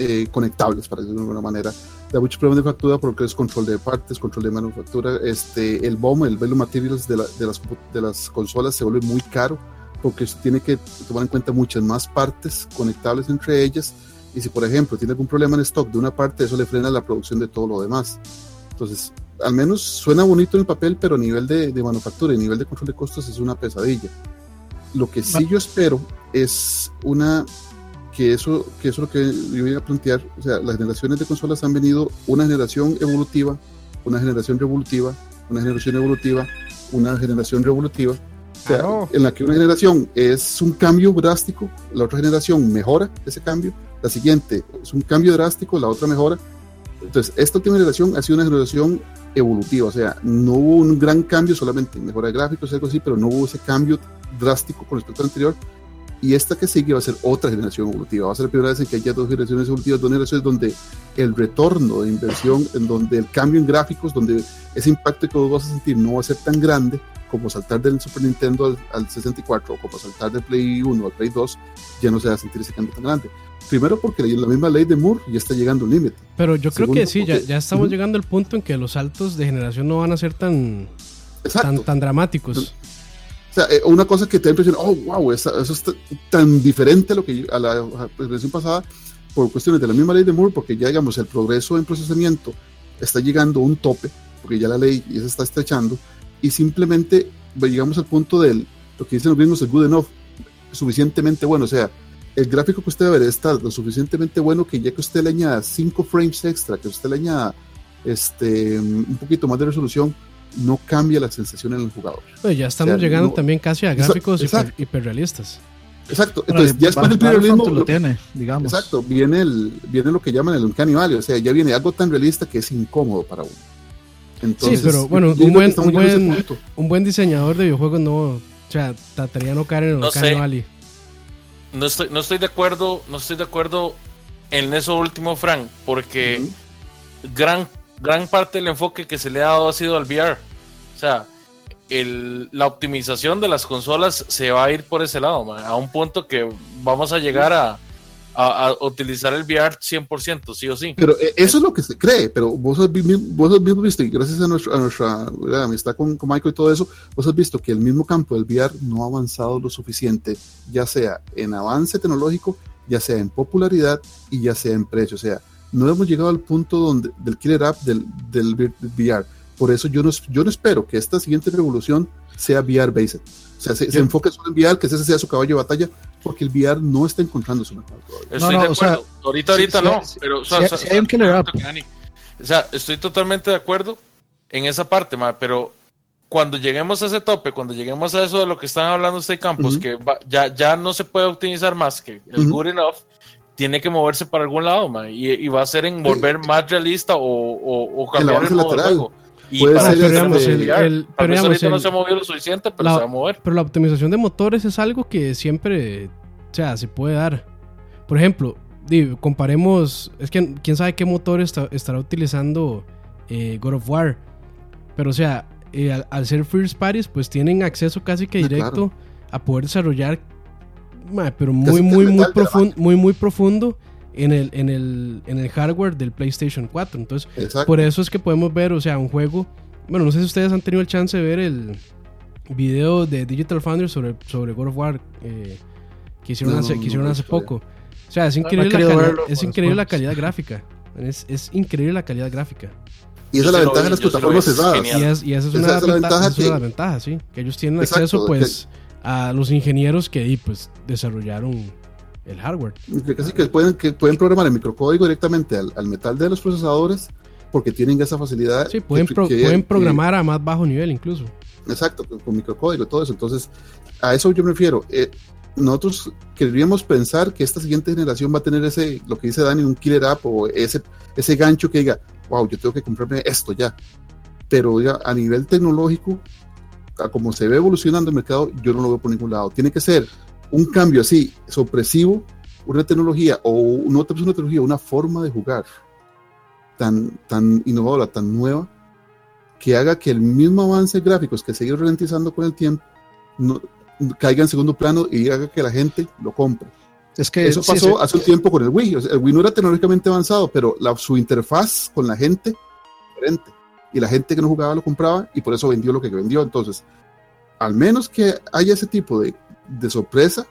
eh, conectables, para decirlo de alguna manera, da muchos problemas de factura porque es control de partes, control de manufactura. Este, el BOM, el Bill Materials de, la, de, las, de las consolas se vuelve muy caro porque tiene que tomar en cuenta muchas más partes conectables entre ellas y si por ejemplo tiene algún problema en stock de una parte, eso le frena la producción de todo lo demás. Entonces, al menos suena bonito en el papel, pero a nivel de, de manufactura y a nivel de control de costos es una pesadilla. Lo que sí yo espero es una que eso, que eso es lo que yo voy a plantear, o sea, las generaciones de consolas han venido una generación evolutiva, una generación revolutiva, una generación evolutiva, una generación revolutiva, o sea, claro. en la que una generación es un cambio drástico, la otra generación mejora ese cambio, la siguiente es un cambio drástico, la otra mejora. Entonces, esta última generación ha sido una generación evolutiva, o sea, no hubo un gran cambio solamente en mejora de gráficos algo así, pero no hubo ese cambio drástico con respecto al anterior. Y esta que sigue va a ser otra generación evolutiva. Va a ser la primera vez en que haya dos generaciones evolutivas, dos generaciones donde el retorno de inversión, en donde el cambio en gráficos, donde ese impacto que vos vas a sentir no va a ser tan grande como saltar del Super Nintendo al, al 64 o como saltar del Play 1 al Play 2, ya no se va a sentir ese cambio tan grande. Primero porque la misma ley de Moore ya está llegando a un límite. Pero yo creo Segundo, que sí, porque, ya, ya, estamos uh -huh. llegando al punto en que los saltos de generación no van a ser tan, tan, tan, dramáticos. O sea, eh, una cosa que te da impresión, oh, wow, esa, eso está tan diferente a lo que a la generación pasada por cuestiones de la misma ley de Moore, porque ya digamos el progreso en procesamiento está llegando a un tope, porque ya la ley ya se está estrechando, y simplemente llegamos al punto del, lo que dicen los gringos, el good enough, suficientemente bueno, o sea, el gráfico que usted va a ver está lo suficientemente bueno que ya que usted le añada 5 frames extra, que usted le añada este, un poquito más de resolución, no cambia la sensación en el jugador. Pues ya estamos o sea, llegando no, también casi a gráficos exacto, hiper, hiperrealistas. Exacto, entonces ya después del hiperrealismo lo tiene, digamos. Exacto, viene, el, viene lo que llaman el uncanny valley, o sea, ya viene algo tan realista que es incómodo para uno. Entonces, sí, pero bueno, un buen, un, buen, un buen diseñador de videojuegos no, o sea, trataría de no caer en el no valley no estoy, no estoy de acuerdo, no estoy de acuerdo en eso último, Frank, porque uh -huh. gran, gran parte del enfoque que se le ha dado ha sido al VR. O sea, el, la optimización de las consolas se va a ir por ese lado, man, a un punto que vamos a llegar a, a, a, utilizar el VR 100%, sí o sí. Pero eh, eso es lo que se cree, pero vos has, vos has mismo visto, y gracias a, nuestra, a nuestra amistad con, con, Michael y todo eso, vos has visto que el mismo campo del VR no ha avanzado lo suficiente, ya sea en avance tecnológico, ya sea en popularidad y ya sea en precio. O sea, no hemos llegado al punto donde, del killer app del, del, del VR. Por eso yo no, yo no espero que esta siguiente revolución sea VR based. O sea, se, se enfoque solo en VR, que ese sea su caballo de batalla, porque el VR no está encontrando su mercado todavía. Estoy no, no, de acuerdo. O sea, ahorita, ahorita sí, no, sí, pero o sea, sí, o sea, hay un killer app. O sea, estoy totalmente de acuerdo en esa parte, ma, pero cuando lleguemos a ese tope, cuando lleguemos a eso de lo que están hablando este campos, uh -huh. que va, ya, ya no se puede optimizar más que el uh -huh. good enough, tiene que moverse para algún lado, ma, y, y, va a ser en volver más realista o, o, o cambiar el, el modo lateral. juego. Y Puede ser pero digamos, el, el, pero digamos, el, no se ha movido lo suficiente, pero la, se va a mover. Pero la optimización de motores es algo que siempre, o sea, se puede dar. Por ejemplo, digo, comparemos, es que quién sabe qué motor está, estará utilizando eh, God of War. Pero o sea, eh, al, al, ser first parties, pues tienen acceso casi que directo ah, claro. a poder desarrollar, pero muy, muy, muy, profundo, muy, muy profundo en el, en el, en el hardware del PlayStation 4. Entonces, Exacto. por eso es que podemos ver, o sea, un juego. Bueno, no sé si ustedes han tenido el chance de ver el video de Digital Foundry sobre, sobre God of War eh, que hicieron, no, hace, que hicieron no, hace poco. O sea, es increíble, no, la, verlo, es increíble la calidad gráfica. Es, es, increíble la calidad gráfica. Y esa es la ventaja de las plataformas cesadas. Y, es, y esa es una, esa, ventaja, es una ventaja, sí. Que ellos tienen Exacto, acceso, pues, que... a los ingenieros que pues, desarrollaron el hardware. Casi que pueden, que pueden programar el microcódigo directamente al, al, metal de los procesadores porque tienen esa facilidad. Sí, pueden, que- pro- que- pueden programar a más bajo nivel incluso. Exacto, con, con microcódigo y todo eso. Entonces, a eso yo me refiero. Eh, nosotros querríamos pensar que esta siguiente generación va a tener ese, lo que dice Dani, un killer app o ese, ese gancho que diga, wow, yo tengo que comprarme esto ya. Pero ya a nivel tecnológico, como se ve evolucionando el mercado, yo no lo veo por ningún lado. Tiene que ser un cambio así, sorpresivo, una tecnología o no te una tecnología, una forma de jugar tan, tan innovadora, tan nueva, que haga que el mismo avance de gráficos que se ha ido ralentizando con el tiempo no, caiga en segundo plano y haga que la gente lo compre. Es que Eso sí, pasó sí. hace un tiempo con el Wii. O sea, el Wii no era tecnológicamente avanzado, pero la, su interfaz con la gente era diferente. Y la gente que no jugaba lo compraba y por eso vendió lo que vendió. Entonces, al menos que haya ese tipo de, de sorpresa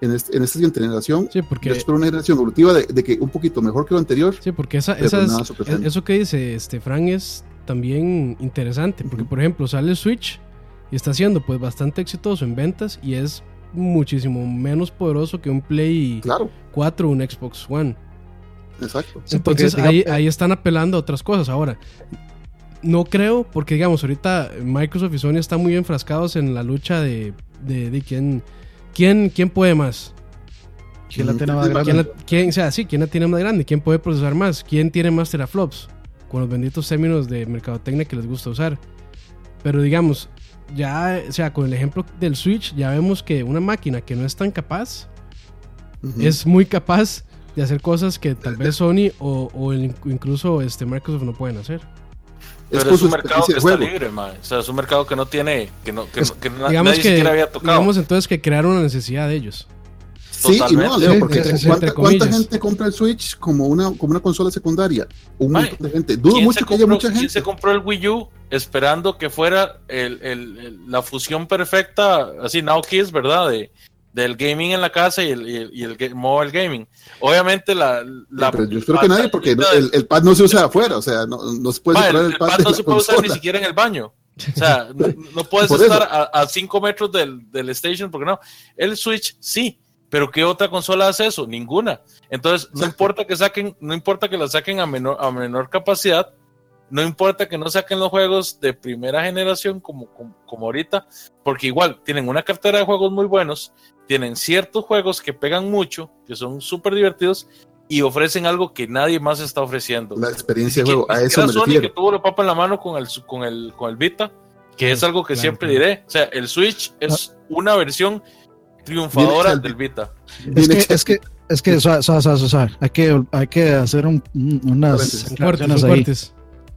en, este- en esta siguiente generación, Sí, yo porque, espero una generación evolutiva de, de que un poquito mejor que lo anterior. sí, porque esa, esas- sorprendente. eso que dice este Frank es también interesante. Porque, por ejemplo, sale el Switch y está siendo pues bastante exitoso en ventas y es muchísimo menos poderoso que un Play Claro, 4 o un Xbox One. exacto. Porque, Entonces digamos, ahí, ahí están apelando a otras cosas. Ahora, no creo, porque digamos, ahorita Microsoft y Sony están muy enfrascados en la lucha de, de, de quién, quién, quién puede más. ¿Quién la tiene más ¿Quién la- grande? ¿Quién, la- quién- o sea, sí, quién la tiene más grande, quién puede procesar más, quién tiene más teraflops, con los benditos términos de mercadotecnia que les gusta usar. Pero digamos, ya, o sea, con el ejemplo del Switch, ya vemos que una máquina que no es tan capaz, es muy capaz de hacer cosas que tal vez Sony o, o incluso este Microsoft no pueden hacer. Es Pero un mercado que está juego. libre, man. O sea, es un mercado que no tiene, que, no, que, Es- no- que nadie que, siquiera había tocado. digamos entonces que crearon una necesidad de ellos. Sí y no, Totalmente. Leo, Sí, porque entre ¿cuánta, cuánta gente compra el Switch como una, como una consola secundaria? Un Ay, montón de gente. Dudo ¿Quién mucho que haya compró- mucha quién gente. se compró el Wii U esperando que fuera el- el- el- la fusión perfecta, así, Now Kiss, ¿verdad? De, del gaming en la casa y el, y el, y el ga- mobile gaming. Obviamente la... la Pero yo espero que nadie, porque no- el, el pad no se usa afuera, o sea, no, no se puede Ma, el, pad no se puede usar ni siquiera en el baño. O sea, no, no puedes estar a, 5 metros del, del station, porque no. El Switch sí, pero ¿qué otra consola hace eso? Ninguna. Entonces, no Exacto. importa que saquen, no importa que la saquen a menor, a menor capacidad, no importa que no saquen los juegos de primera generación como, como, como ahorita, porque igual tienen una cartera de juegos muy buenos, tienen ciertos juegos que pegan mucho, que son súper divertidos, y ofrecen algo que nadie más está ofreciendo. La experiencia de juego, a eso me Sony refiero. que tuvo la papa en la mano con el, con el, con el Vita, que es algo que Claro, siempre claro. diré. O sea, el Switch es una versión triunfadora Bien del Vita. Es que, es que, es que, suave. Hay que, hay que hacer un- un- unas fuertes, ahí.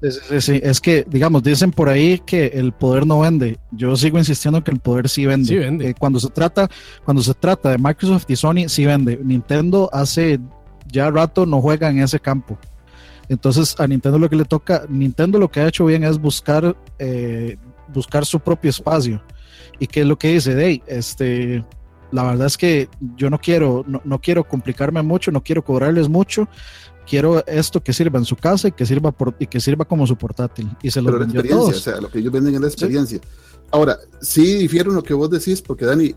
Sí, sí, sí. Es que, digamos, dicen por ahí que el poder no vende. Yo sigo insistiendo que el poder sí vende. Sí vende. Eh, cuando se trata, cuando se trata de Microsoft y Sony, sí vende. Nintendo hace ya rato no juega en ese campo. Entonces a Nintendo lo que le toca, Nintendo lo que ha hecho bien es buscar, eh, buscar su propio espacio. ¿Y qué es lo que dice? Dey, este, la verdad es que yo no quiero, no, no quiero complicarme mucho, no quiero cobrarles mucho. Quiero esto que sirva en su casa y que sirva por, y que sirva como su portátil. Y se lo Pero la experiencia, todos. o sea, lo que ellos venden es la experiencia. Ahora, sí difiero en lo que vos decís, porque Dani,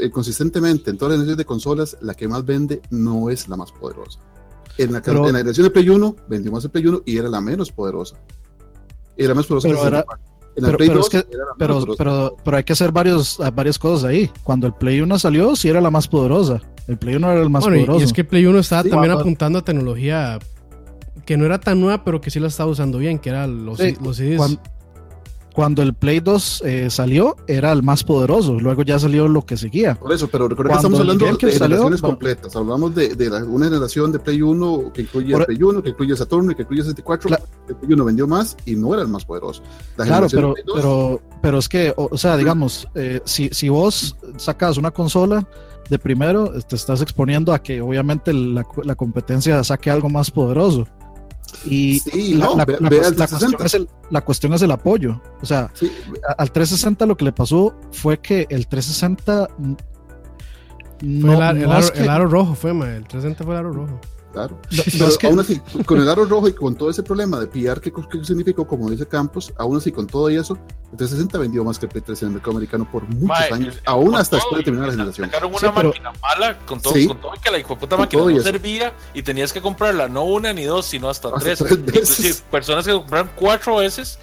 eh, consistentemente en todas las generaciones de consolas, la que más vende no es la más poderosa. En la, Pero- en la generación de Play 1, vendió más el Play 1 y era la menos poderosa. Era más poderosa Pero que era- 64. En pero- pero 2 es que- Pero, pero, pero hay que hacer varios, varias cosas ahí. Cuando el Play 1 salió, sí era la más poderosa. El Play 1 era el más Bueno, y- poderoso. y es que Play 1 estaba Sí, también cuando- apuntando a tecnología que no era tan nueva, pero que sí la estaba usando bien, que era los, Sí, los CDs. cuan- Cuando, el Play 2 eh, salió, era el más poderoso. Luego ya salió lo que seguía. Por eso, pero recuerda que Cuando estamos hablando de salió, generaciones completas. Hablamos de, de la- una generación de Play 1 que incluye Por- el Play 1, que incluye Saturno y que incluye 64. Cla- el Play 1 vendió más y no era el más poderoso. La Claro, pero, de Play 2, pero, pero es que, o, o sea, digamos, eh, si, si vos sacas una consola de primero, te estás exponiendo a que obviamente la, la competencia saque algo más poderoso. Y Sí, la, cuestión 360. es el, apoyo. O sea, sí, al 360 lo que le pasó fue que el 360 mm, Fue no, el, ar- el aro, que- el aro rojo fue, ma, el 360 fue el aro rojo. Claro. No, Pero no, es que- aún así, con el aro rojo y con todo ese problema de pillar qué, qué significó, como dice Campos, aún así con todo eso, el 360 vendió más que el Play 3 en el mercado americano por muchos años, eh, aún hasta después de terminar la y generación. Sacaron una Sí, pero- máquina mala con todo, Sí. con todo y que la hijo de puta Con máquina y no eso. servía y tenías que comprarla no una ni dos, sino hasta, Hasta tres. tres veces. Inclusive, personas que compraron cuatro veces,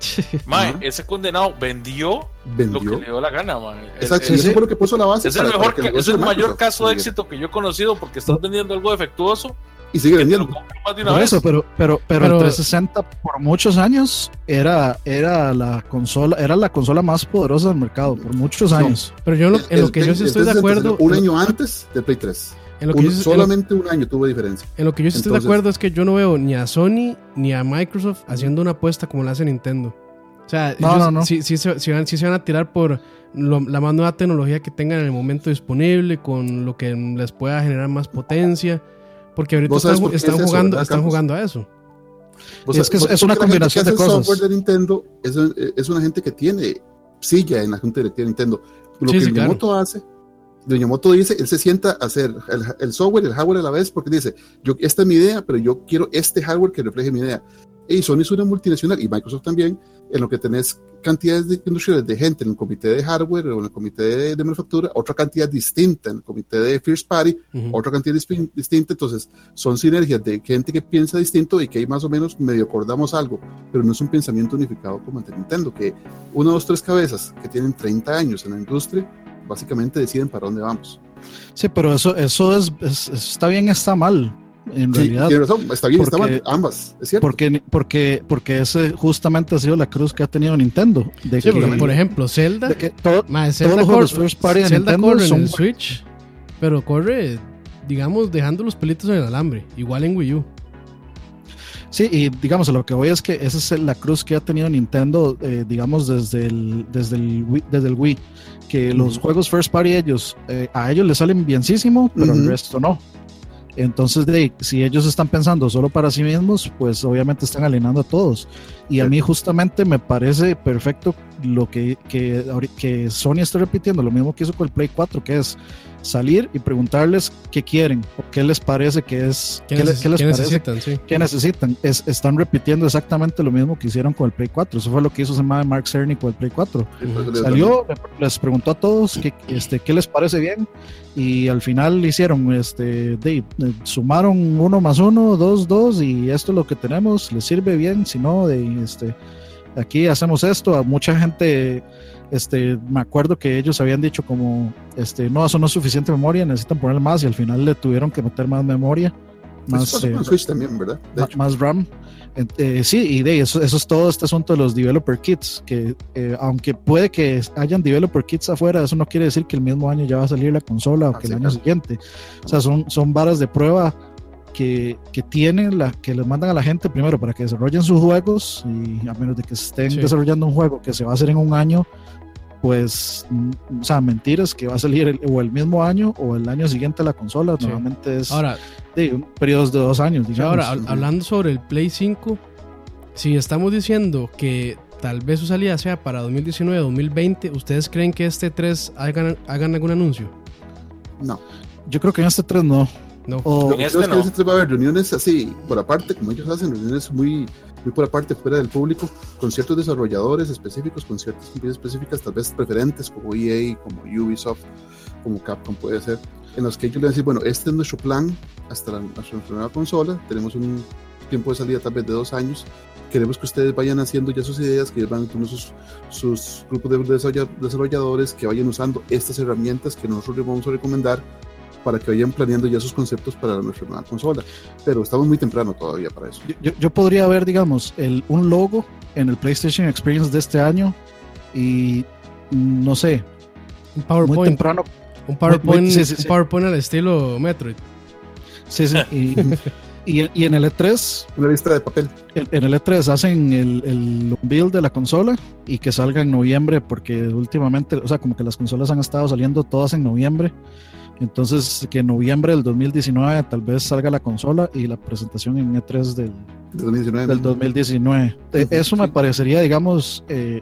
mae, Ajá. ese condenado vendió, lo que Vendió. le dio la gana, mae. Exacto, es- y eso fue lo que puso la base. Es el para- mejor, que es el mayor caso de éxito que yo he conocido porque estás vendiendo algo defectuoso Y sigue vendiendo. de Por eso, pero, pero, pero, Pero- el 360 por muchos años era, era la consola, era la consola más poderosa del mercado, por muchos No. años. Pero yo lo- en lo El- que yo sí estoy de 360 acuerdo. Un lo- año antes del Play 3. En lo que Un- yo sí- en lo- solamente un año tuvo diferencia. En lo que yo sí estoy de acuerdo es que yo no veo ni a Sony ni a Microsoft haciendo una apuesta como la hace Nintendo. O sea, No, ellos no, no. Sí, sí se, sí van, sí se van a tirar por lo- la más nueva tecnología que tengan en el momento disponible, con lo que les pueda generar más potencia. Porque ahorita ¿Vos sabes están, por están es eso, jugando, verdad, están jugando a eso. Es que es- una gente combinación de hace el cosas. software de Nintendo es, es una gente que tiene silla en la junta directiva de Nintendo. Lo Sí, que sí, claro. Miyamoto hace, Miyamoto dice, él se sienta a hacer el, el software y el hardware a la vez porque dice, yo esta es mi idea, pero yo quiero este hardware que refleje mi idea. Y Sony es una multinacional y Microsoft también, en lo que tenés cantidades de industriales de gente en el comité de hardware o en el comité de, de manufactura, otra cantidad distinta en el comité de first party, Ujú. otra cantidad distin- distinta, entonces son sinergias de gente que piensa distinto y que ahí más o menos medio acordamos algo, pero no es un pensamiento unificado como el de Nintendo, que uno, dos, tres cabezas que tienen 30 años en la industria, básicamente deciden para dónde vamos. Sí, pero eso, eso es, es- está bien, está mal, en Sí, realidad. tiene razón, está bien, está porque- mal, ambas, es cierto. Porque, porque, porque ese justamente ha sido la cruz que ha tenido Nintendo. De Sí, que, porque, por ejemplo, Zelda, de que todo- mae, todos los juegos first party de Zelda Nintendo corre en son el Switch, pero corre, digamos, dejando los pelitos en el alambre, igual en Wii U. Sí, y digamos, lo que voy es que esa es la cruz que ha tenido Nintendo, eh, digamos, desde el, desde, el Wii, desde el Wii, que los juegos first party ellos, eh, a ellos les salen bienísimo, pero al Ujú. resto no. Entonces, de, si ellos están pensando solo para sí mismos, pues obviamente están alienando a todos. Y a mí justamente me parece perfecto lo que, que, que Sony está repitiendo, lo mismo que hizo con el Play 4, que es salir y preguntarles qué quieren o qué les parece que es, ¿Qué, qué, neces- qué les qué parece necesitan? Sí. que necesitan. Es, están repitiendo exactamente lo mismo que hicieron con el Play 4. Eso fue lo que hizo Mark Cerny con el Play 4. Sí, por eso les- Salió, le- les preguntó a todos qué, este, qué les parece bien y al final hicieron, este, de, de- sumaron uno más uno, dos, dos y esto es lo que tenemos, les sirve bien, si no, de, este, aquí hacemos esto. A mucha gente, este, me acuerdo que ellos habían dicho como, este, no, eso no es suficiente memoria, necesitan ponerle más y al final le tuvieron que meter más memoria. Más, pasó eh, también, ¿verdad? Más RAM. Eh, sí, y de eso, eso es todo este asunto de los developer kits, que eh, aunque puede que hayan developer kits afuera, eso no quiere decir que el mismo año ya va a salir la consola o Ah, que sí, el año claro. siguiente. O sea, son, son varas de prueba que, que tienen, la, que les mandan a la gente primero para que desarrollen sus juegos y a menos de que estén Sí. desarrollando un juego que se va a hacer en un año, pues, mm, o sea, mentiras que va a salir el- o el mismo año o el año siguiente la consola, Sí. normalmente es Ahora, de un periodos de dos años, digamos. ahora, ujú. hablando sobre el Play 5, si estamos diciendo que tal vez su salida sea para 2019 2020, ¿ustedes creen que este 3 hagan, hagan algún anuncio? No. Yo creo que en este 3 no. No. O, En este que no. este va a haber reuniones así, por aparte, como ellos hacen, reuniones muy, muy por aparte, fuera del público, con ciertos desarrolladores específicos, con ciertas compañías específicas, tal vez preferentes, como EA, como Ubisoft, como Capcom puede ser, en los que ellos le van a decir, bueno, este es nuestro plan hasta la, hasta nuestra nueva consola, tenemos un tiempo de salida tal vez de dos años, queremos que ustedes vayan haciendo ya sus ideas, que van con sus, sus grupos de desarrolla- desarrolladores, que vayan usando estas herramientas que nosotros les vamos a recomendar para que vayan planeando ya sus conceptos para nuestra nueva consola. Pero estamos muy temprano todavía para eso. yo, yo podría ver, digamos, el, un logo en el PlayStation Experience de este año y no sé, Un muy PowerPoint, temprano. un PowerPoint, muy- sí, sí, un sí. PowerPoint al estilo Metroid. Sí, sí, y, y, y en el E3, Una lista de papel. en en el E3 hacen el, el build de la consola y que salga en noviembre, porque últimamente, o sea, como que las consolas han estado saliendo todas en noviembre. Entonces, que en noviembre del 2019 tal vez salga la consola y la presentación en E3 del, de 2019. del 2019. Eh, Ujú, Eso me parecería, digamos, eh,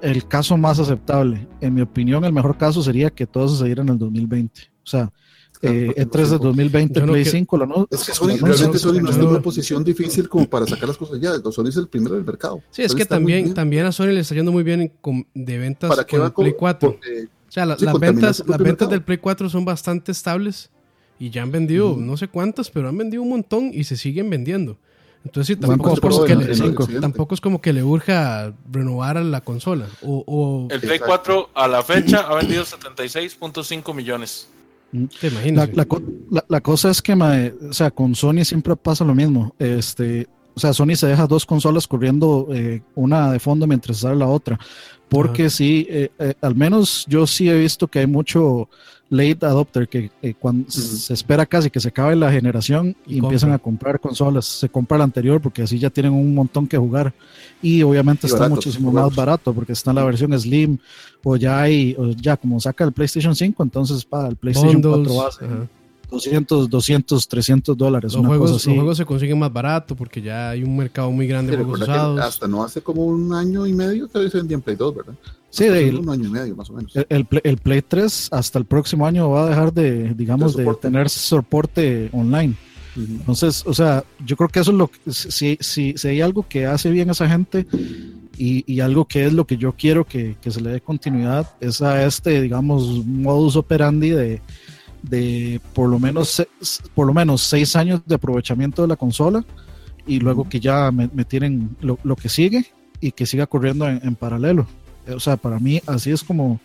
el caso más aceptable. En mi opinión, el mejor caso sería que todo se diera en el 2020. O sea, eh, E3 de 2020, Yo no Play que- 5, la no, Es que Sony, no- realmente Sony no está en una posición difícil como para sacar las cosas ya. Sony es el primero del mercado. Sí, es Sony que también, también a Sony le está yendo muy bien de ventas ¿Para qué con va el con- Play 4. porque- O sea, la- sí, las ventas, las ventas del Play 4 son bastante estables y ya han vendido no sé cuántas, pero han vendido un montón y se siguen vendiendo. Entonces sí, tampoco, es por como que le, sí, tampoco es como que le urja renovar a la consola. O, o El Play Exacto. 4 a la fecha ha vendido 76.5 millones. te imaginas. La, la la- la cosa es que, mae, o sea, con Sony siempre pasa lo mismo. Este, o sea, Sony se deja dos consolas corriendo, eh, una de fondo mientras sale la otra. Porque sí, eh, eh, al menos yo sí he visto que hay mucho late adopter que eh, cuando se espera casi que se acabe la generación Y y, empiezan a comprar consolas. Se compra la anterior porque así ya tienen un montón que jugar. Y obviamente Y está muchísimo más barato porque está en la versión Slim o ya hay, o ya como saca el PlayStation 5, entonces para el PlayStation bundles, 4 base. 200, 200, 300 dólares, Los una juegos, cosa los así. juegos se consiguen más barato porque ya hay un mercado muy grande Sí, de juegos recuerda que usados. hasta no hace como un año y medio que se vendía en Play 2, ¿verdad? Sí, de- hace un año y medio más o menos. el, el Play, el Play 3 hasta el próximo año va a dejar de, digamos, De tener soporte online. Entonces, o sea, yo creo que eso es lo que, si, si, si hay algo que hace bien esa gente y, y algo que es lo que yo quiero que, que se le dé continuidad, es a este, digamos, modus operandi de, de por lo menos por lo menos seis años de aprovechamiento de la consola y luego que ya me, me tienen lo, lo que sigue y que siga corriendo en, en paralelo. O sea, para mí así es como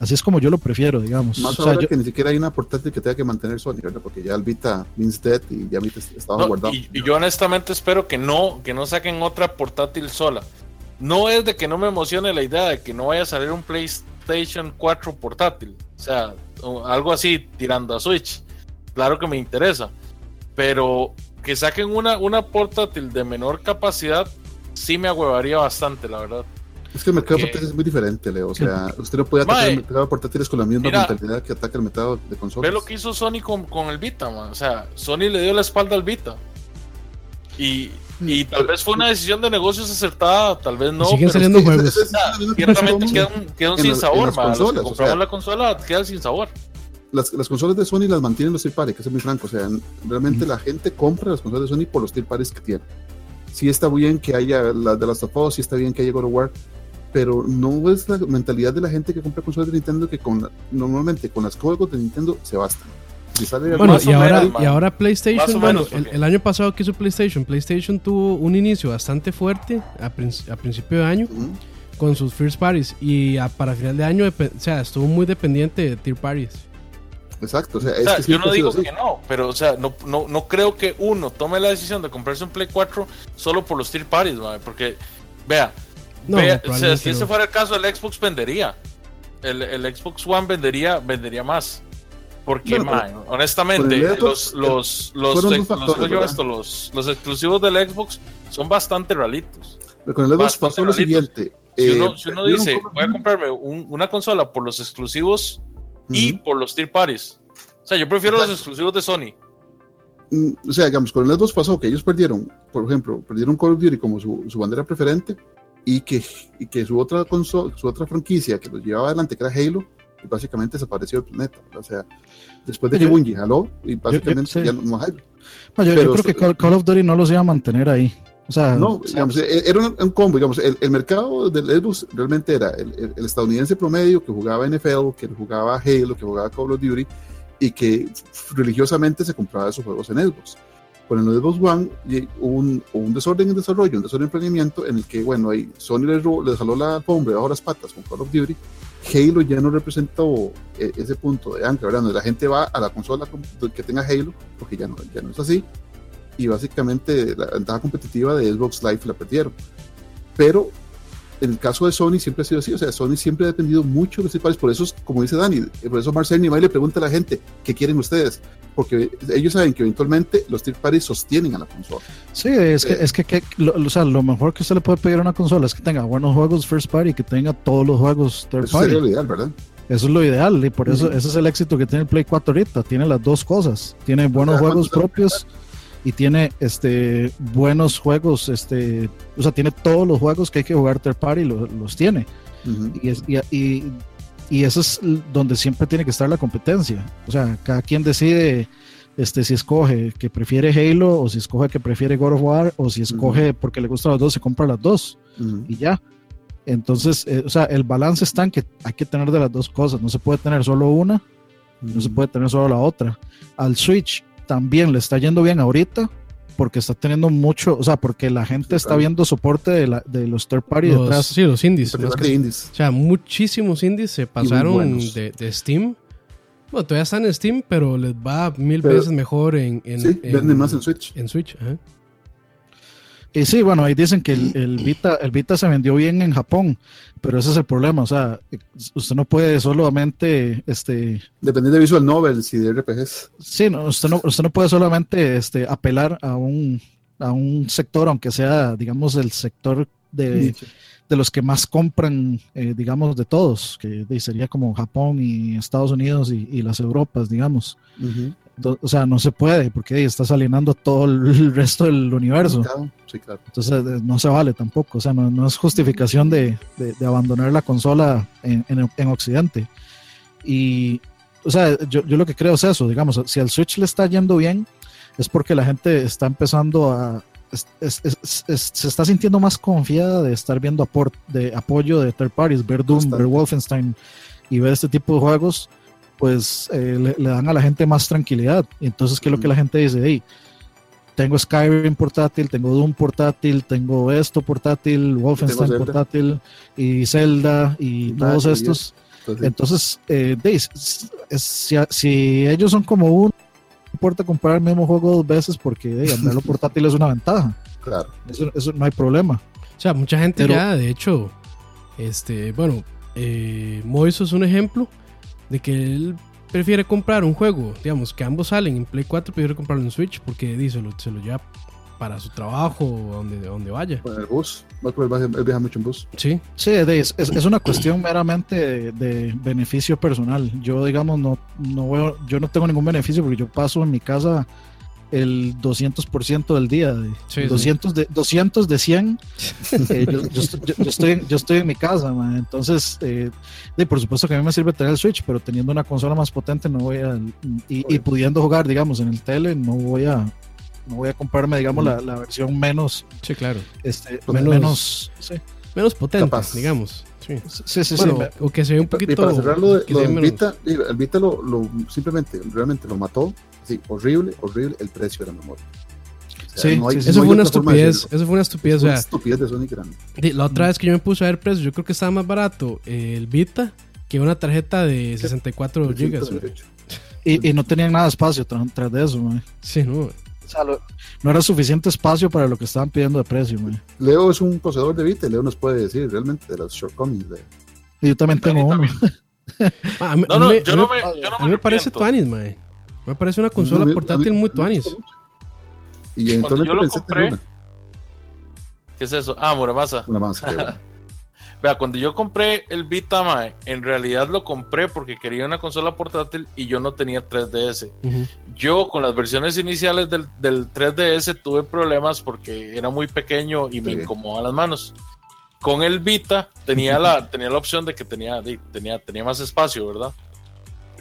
así es como yo lo prefiero, digamos. Más O sea, ahora yo- que ni siquiera hay una portátil que tenga que mantener Sony, ¿verdad? Porque ya el Vita means dead y ya Vita estaba No, guardado. y, y yo honestamente espero que no, que no saquen otra portátil sola. No es de que no me emocione la idea de que no vaya a salir un PlayStation 4 portátil. O sea, algo así tirando a Switch. Claro que me interesa. Pero que saquen una, una portátil de menor capacidad sí me agüevaría bastante, la verdad. Es que el mercado de portátiles es muy diferente, Leo. O sea, usted no puede atacar Mae. el mercado de portátiles con la misma Mira. mentalidad que ataca el mercado de consolas. Ve lo que hizo Sony con, con el Vita, man. O sea, Sony le dio la espalda al Vita. Y, y tal vez fue una decisión de negocios acertada, tal vez no. siguen saliendo juegos. la ciertamente que quedan, quedan sin sabor, consolas, o compramos sea. la consola quedan sin sabor. Las, las consolas de Sony las mantienen los third party, que es muy franco. O sea, realmente la gente compra las consolas de Sony por los third parties que tienen. Sí está bien que haya las de las of Us, sí está bien que haya God of War, pero no es la mentalidad de la gente que compra consolas de Nintendo que con, normalmente con los juegos de Nintendo se bastan. Si sale Bueno, y ahora, menos, man. y ahora Más PlayStation, bueno, menos, el, año pasado que hizo PlayStation, PlayStation tuvo un inicio bastante fuerte a, prin- a principio de año con sus first parties y a- para final de año, o sea, estuvo muy dependiente de tier parties. Exacto, o sea, O es sea, que yo no digo así. que no, pero o sea, no, no, no creo que uno tome la decisión de comprarse un Play 4 solo por los tier parties, porque vea, No, vea, o sea, probablemente si ese fuera el caso, el Xbox vendería. El, el Xbox One vendería, vendería más. Porque, Bueno, man, honestamente, los, Xbox, los, los, los- los, los exclusivos del Xbox son bastante ralitos. Pero con el Xbox bastante pasó lo siguiente. Si eh, uno, si uno ¿vieron dice, voy a comprarme un- una consola por los exclusivos y Ujú. por los tier parties. O sea, yo prefiero los Exacto. exclusivos de Sony. Mm, o sea, digamos, con el Xbox pasó que ellos perdieron, por ejemplo, perdieron Call of Duty como su, su bandera preferente y que, y que su otra consola, su otra franquicia que los llevaba adelante, que era Halo, y básicamente desapareció del planeta. O sea, después de que Yo- Bungie jaló, y básicamente sí. ya no, no Halo. no, yo, yo pero creo que Call, Call of Duty no los iba a mantener ahí. O sea, No, digamos, eh, era un, un combo, digamos, el, el mercado del Xbox realmente era el, el- el estadounidense promedio que jugaba NFL, que jugaba Halo, que jugaba Call of Duty y que religiosamente se compraba sus juegos en Xbox. Con el Xbox One hubo un, un desorden en desarrollo, un desorden en emprendimiento en el que, bueno, ahí Sony les jaló la alfombra bajo las patas con Call of Duty. Halo ya no representó eh, ese punto de ancla, ¿verdad? La gente va a la consola con- que tenga Halo, porque ya no, ya no es así y básicamente la ventaja competitiva de Xbox Live la perdieron. Pero en el caso de Sony siempre ha sido así, o sea, Sony siempre ha dependido mucho de los principales, por eso, es, como dice Dani, por eso Marcel Nivay le pregunta a la gente, ¿qué quieren ustedes? Porque ellos saben que eventualmente los third parties sostienen a la consola. sí, es que, eh, es que, que lo, o sea, lo mejor que usted le puede pedir a una consola es que tenga buenos juegos first party que tenga todos los juegos third Eso party. sería lo ideal, ¿verdad? Eso es lo ideal y por eso Ujú. ese es el éxito que tiene el Play 4 ahorita. Tiene las dos cosas. Tiene buenos sea, juegos ¿cuántos propios y tiene este buenos juegos, este, o sea, tiene todos los juegos que hay que jugar third party, lo- los tiene. Ujú. Y, es- y, y y eso es donde siempre tiene que estar la competencia. O sea, cada quien decide este, si escoge que prefiere Halo o si escoge que prefiere God of War o si escoge porque le gustan las dos, se compra las dos y ya. Entonces, eh, o sea, el balance está en que hay que tener de las dos cosas. No se puede tener solo una, no se puede tener solo la otra. Al Switch también le está yendo bien ahorita porque está teniendo mucho, o sea, porque la gente está viendo soporte de, la, de los third party detrás. Sí, los indies. O sea, muchísimos indies se pasaron de, de, Steam. Bueno, todavía están en Steam, pero les va mil veces mejor en, en, sí, venden más en Switch. En Switch, ajá. Y sí, bueno, ahí dicen que el, Vita, el Vita se vendió bien en Japón, pero ese es el problema, o sea, usted no puede solamente, este... Depende de visual novels y de RPGs. Sí, no, usted, no, usted no puede solamente este, apelar a un, a un sector, aunque sea, digamos, el sector de, de los que más compran, eh, digamos, de todos, que sería como Japón y Estados Unidos y, las Europas, digamos o sea, no se puede porque estás alienando todo el resto del universo. Sí, claro. Entonces eh, no se vale tampoco, o sea, no, es justificación de, de, abandonar la consola en, en, Occidente. Y, o sea, yo, yo, lo que creo es eso, digamos, si al Switch le está yendo bien, es porque la gente está empezando a... se está sintiendo más confiada de estar viendo aport, de apoyo de third parties, ver Doom, ver Wolfenstein y ver este tipo de juegos pues eh, le, dan a la gente más tranquilidad. Y entonces, ¿qué es lo que la gente dice? Hey, tengo Skyrim portátil, tengo Doom portátil, tengo esto portátil, Wolfenstein portátil y Zelda y todos estos. Entonces, eh, si, ellos son como uno, no importa comprar el mismo juego dos veces porque hey, andarlo portátil es una ventaja. Claro. Eso, no hay problema. O sea, mucha gente ya, de hecho, este, bueno, eh, Moiso es un ejemplo de que él prefiere comprar un juego, digamos, que ambos salen en Play 4, prefiere comprarlo en Switch porque dice, se lo lleva para su trabajo o donde, donde vaya. Para el bus, él viaja mucho en bus. Sí, sí es, es, una cuestión meramente de, beneficio personal. Yo, digamos, no, no veo, yo no tengo ningún beneficio porque yo paso en mi casa el 200% del día. De, 200, De, 200 de 100. Eh, yo, estoy, yo estoy en mi casa, entonces, eh, por supuesto que a mí me sirve tener el Switch, pero teniendo una consola más potente no voy a, y, pudiendo jugar, digamos, en el tele, no voy a, no voy a comprarme, digamos, la, la, versión menos. Sí, claro. Este, menos, menos, potente, digamos. Sí, sí, O que se ve un poquito. Y para cerrarlo, el Vita, el Vita lo, lo, simplemente, realmente lo mató Sí, horrible, horrible. El precio de la memoria. sí, eso fue una estupidez. Eso fue una estupidez. Una estupidez de Sony grande. La otra vez que yo me puse a ver precios, yo creo que estaba más barato el Vita que una tarjeta de 64 GB. Y, y, no tenían nada de espacio tras de eso, man. Sí, no. O sea, no era suficiente espacio para lo que estaban pidiendo de precio, man. Leo es un poseedor de Vita, Leo nos puede decir realmente de los shortcomings. De... Y yo también tengo uno. a mí, no, no, yo no me, yo no a mí me parece tuanis, man. Me parece una consola portátil muy tuanis. Y entonces yo lo compré. ¿Qué es eso? Ah, Muramasa. Muramasa, Vea, cuando yo compré el Vita, mae, en realidad lo compré porque quería una consola portátil y yo no tenía 3DS. Yo con las versiones iniciales del, 3DS tuve problemas porque era muy pequeño y me incomodaba las manos. Con el Vita tenía la, tenía la opción de que tenía, tenía, tenía más espacio, ¿verdad?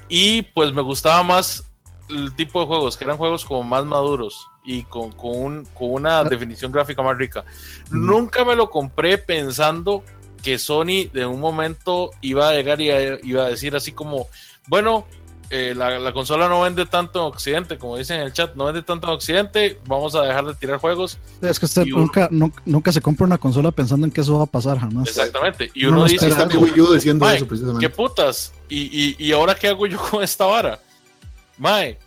Y pues me gustaba más el tipo de juegos, que eran juegos como más maduros y con, con, con una ah. definición gráfica más rica. Nunca me lo compré pensando que Sony de un momento iba a llegar y iba a decir así como, bueno, eh, la, la, consola no vende tanto en Occidente, como dicen en el chat, no vende tanto en Occidente, vamos a dejar de tirar juegos. Es que usted nunca, nunca, se compra una consola pensando en que eso va a pasar jamás. Exactamente. Y uno, dice, diciendo eso precisamente. ¿qué putas? ¿Y, y, ¿Y ahora qué hago yo con esta vara? Mae,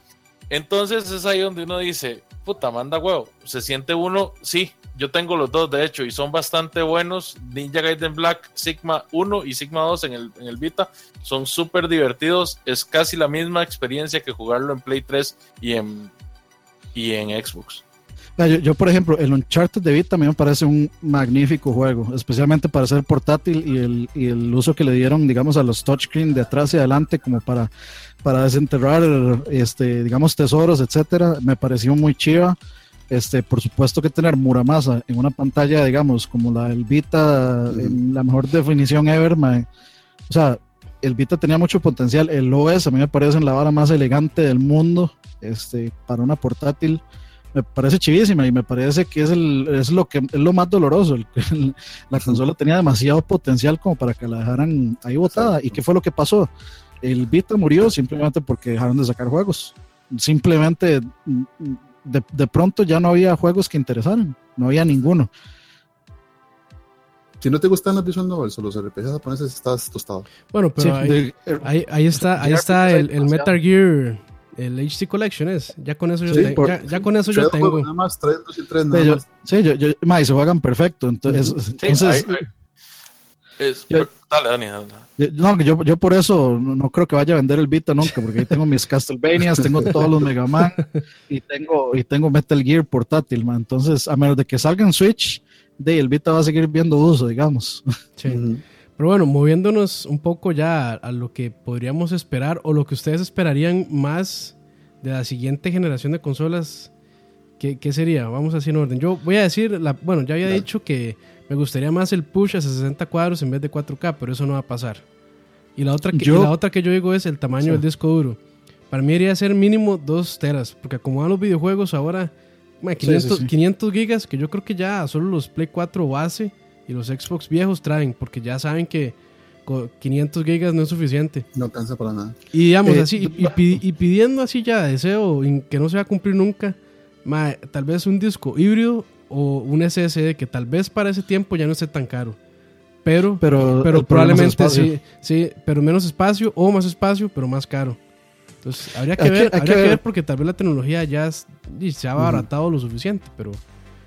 entonces es ahí donde uno dice, puta, manda huevo. Se siente uno, sí, yo tengo los dos de hecho y son bastante buenos. Ninja Gaiden Black Sigma 1 y Sigma 2 en el, en el Vita son súper divertidos. Es casi la misma experiencia que jugarlo en Play 3 y en, y en Xbox. Yo, por ejemplo, el Uncharted de Vita a mí me parece un magnífico juego, especialmente para ser portátil y el, y el uso que le dieron, digamos, a los touchscreen de atrás y adelante como para, para desenterrar, este, digamos, tesoros, etcétera, me pareció muy chiva. Este, por supuesto que tener Muramasa en una pantalla, digamos, como la del Vita, en la mejor definición ever, o sea, el Vita tenía mucho potencial. El OS a mí me parece la vara más elegante del mundo este, para una portátil. Me parece chivísima y me parece que es, el, es lo que es lo más doloroso. El- la consola tenía demasiado potencial como para que la dejaran ahí botada. ¿Y qué fue lo que pasó? El Vita murió simplemente porque dejaron de sacar juegos. Simplemente mm, de, de pronto ya no había juegos que interesaran. No había ninguno. Si no te gustan las visual novels o los RPGs japoneses, estás tostado. Bueno, pero Sí, ahí, de- ahí, ahí está, ahí está el. Metal Gear, el HD Collection es. Ya con eso yo, Sí, te- por- ya, ya con eso yo tengo. nada más, tres, dos y tres Sí, nada yo, más. sí, yo, yo, ma, y se juegan perfecto. Entonces, Sí, entonces ahí- ahí- es- Yo- dale, Dani. dale. yo- no, yo, yo por eso no, no creo que vaya a vender el Vita nunca, porque ahí tengo mis Castlevanias, tengo todos los Mega Man y tengo, y tengo Metal Gear portátil, man. Entonces, a menos de que salga en Switch, de el Vita va a seguir viendo uso, digamos. Sí. Pero bueno, moviéndonos un poco ya a, a lo que podríamos esperar o lo que ustedes esperarían más de la siguiente generación de consolas, ¿qué, qué sería? Vamos así en orden. Yo voy a decir, la, bueno, ya había Dale. dicho que me gustaría más el push a 60 cuadros en vez de 4K, pero eso no va a pasar. Y la otra que, Yo- la otra que yo digo es el tamaño Sí. del disco duro. Para mí debería ser mínimo 2 teras, porque como van los videojuegos ahora, ma, Sí, 500, sí, sí. 500 gigas, que yo creo que ya solo los Play 4 base y los Xbox viejos traen, porque ya saben que co- 500 gigas no es suficiente. No alcanza para nada. Y digamos Eh, así, y, y pi- y pidiendo así ya deseo que no se va a cumplir nunca, ma, tal vez un disco híbrido o un SSD que tal vez para ese tiempo ya no esté tan caro. Pero, Pero, pero probablemente sí, sí, pero menos espacio o más espacio, pero más caro. Entonces, habría que Hay ver, habría que que ver. porque tal vez la tecnología ya es- se ha abaratado lo suficiente, pero,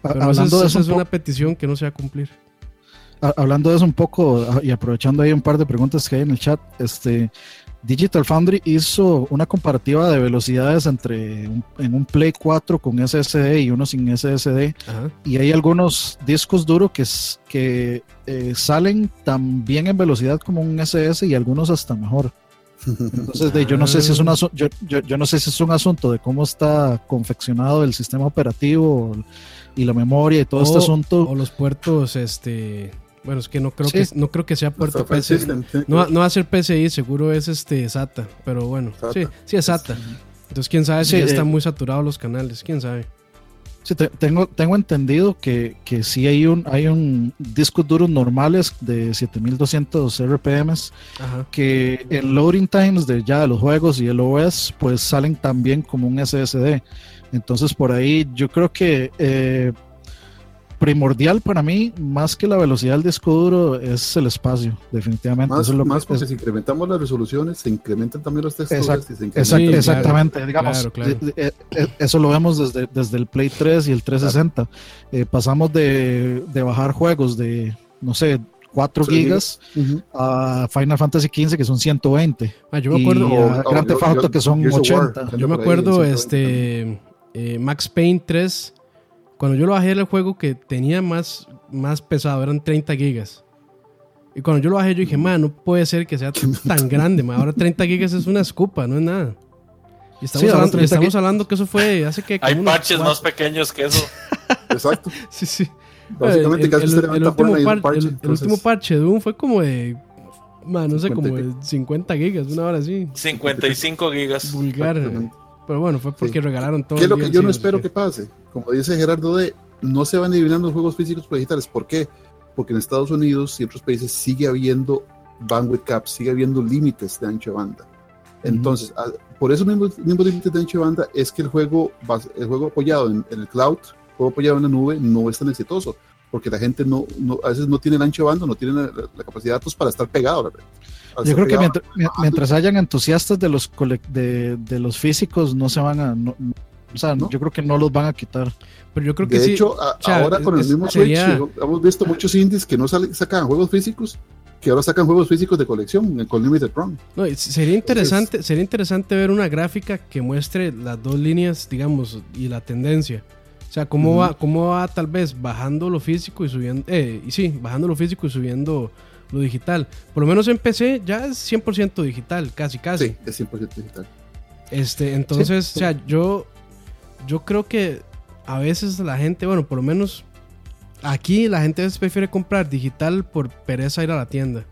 pero esa hablando, de eso esa es una petición que no se va a cumplir. Hablando de eso un poco y aprovechando ahí un par de preguntas que hay en el chat, este Digital Foundry hizo una comparativa de velocidades entre un- en un Play 4 con SSD y uno sin SSD Ajá. y hay algunos discos duros que, que eh, salen tan bien en velocidad como un SS y algunos hasta mejor. Entonces, de, yo no sé si es un yo, yo, yo no sé si es un asunto de cómo está confeccionado el sistema operativo y la memoria y todo este O- asunto. O los puertos, este, bueno, es que no creo Sí. que no creo que sea puerto Hasta File PC. System, sí. No, va- no va a ser PCI, seguro es este SATA, pero bueno, SATA. sí, sí es SATA. Entonces quién sabe si Sí, ya eh, están muy saturados los canales, quién sabe. Sí, te- tengo, tengo entendido que, que sí hay un, hay un discos duros normales de 7200 RPMs Ajá. que el loading times de ya de los juegos y el OS pues salen también como un SSD. Entonces por ahí yo creo que eh, primordial para mí, más que la velocidad del disco duro, es el espacio, definitivamente. Más, Eso es lo que- más porque es- si incrementamos las resoluciones, se incrementan también los texturas. Exacto, y se Exacto, Sí, claro, exactamente, digamos, claro, claro. eh, eh, eh, eso lo vemos desde, desde el Play 3 y el 360. Eh, pasamos de, de bajar juegos de, no sé, 4 Sí. gigas a Final Fantasy 15 que son 120. Ah, yo me y acuerdo, a o- Grand o- Theft o- Auto que son Gears of War, 80. que yo me acuerdo 120 este eh, Max Payne 3 cuando yo lo bajé era el juego que tenía más más pesado, eran 30 gigas. Y cuando yo lo bajé yo dije, man, no puede ser que sea tan grande, man. Ahora 30 gigas es una escupa, no es nada. Y estamos, Sí, hablando, y 30 estamos hablando que eso fue hace que... Hay parches cuatro- más pequeños que eso. Exacto. Sí, sí. Básicamente el, casi el- usted el levanta último, par- parche. el- el entonces, último parche de Doom fue como de... Man, no sé, como 50 y de 50 gigas, una hora así. 55 gigas. Vulgar. Pero bueno, fue porque Sí. regalaron todo. ¿Qué es lo que yo no espero que pase? Como dice Gerardo D, no se van eliminando los juegos físicos por digitales. ¿Por qué? Porque en Estados Unidos y otros países sigue habiendo bandwidth caps, sigue habiendo límites de ancho de banda. Entonces, a- por esos mismos, mismos límites de ancho de banda es que el juego, el juego apoyado en, en el cloud, el juego apoyado en la nube, no es tan exitoso. Porque la gente no, no- a veces no tiene el ancho de banda, no tiene la, la capacidad de datos para estar pegado. para Yo creo que mientras, mi- mientras hayan entusiastas de los de, de los físicos, no se van a. no- o sea, ¿No? yo creo que no los van a quitar. Pero yo creo que de sí. hecho, a- o sea, ahora con el mismo sería- Switch, hemos visto muchos indies que no sale- sacan juegos físicos, que ahora sacan juegos físicos de colección con Limited Run. No, sería interesante, sería interesante ver una gráfica que muestre las dos líneas, digamos, y la tendencia. O sea, cómo va, cómo va tal vez bajando lo físico y subiendo, eh, y sí, bajando lo físico y subiendo lo digital. Por lo menos en PC ya es 100% digital, casi, casi. Sí, es 100% digital. Este, entonces, o sea, yo, yo creo que a veces la gente, bueno, por lo menos aquí la gente a veces prefiere comprar digital por pereza ir a la tienda.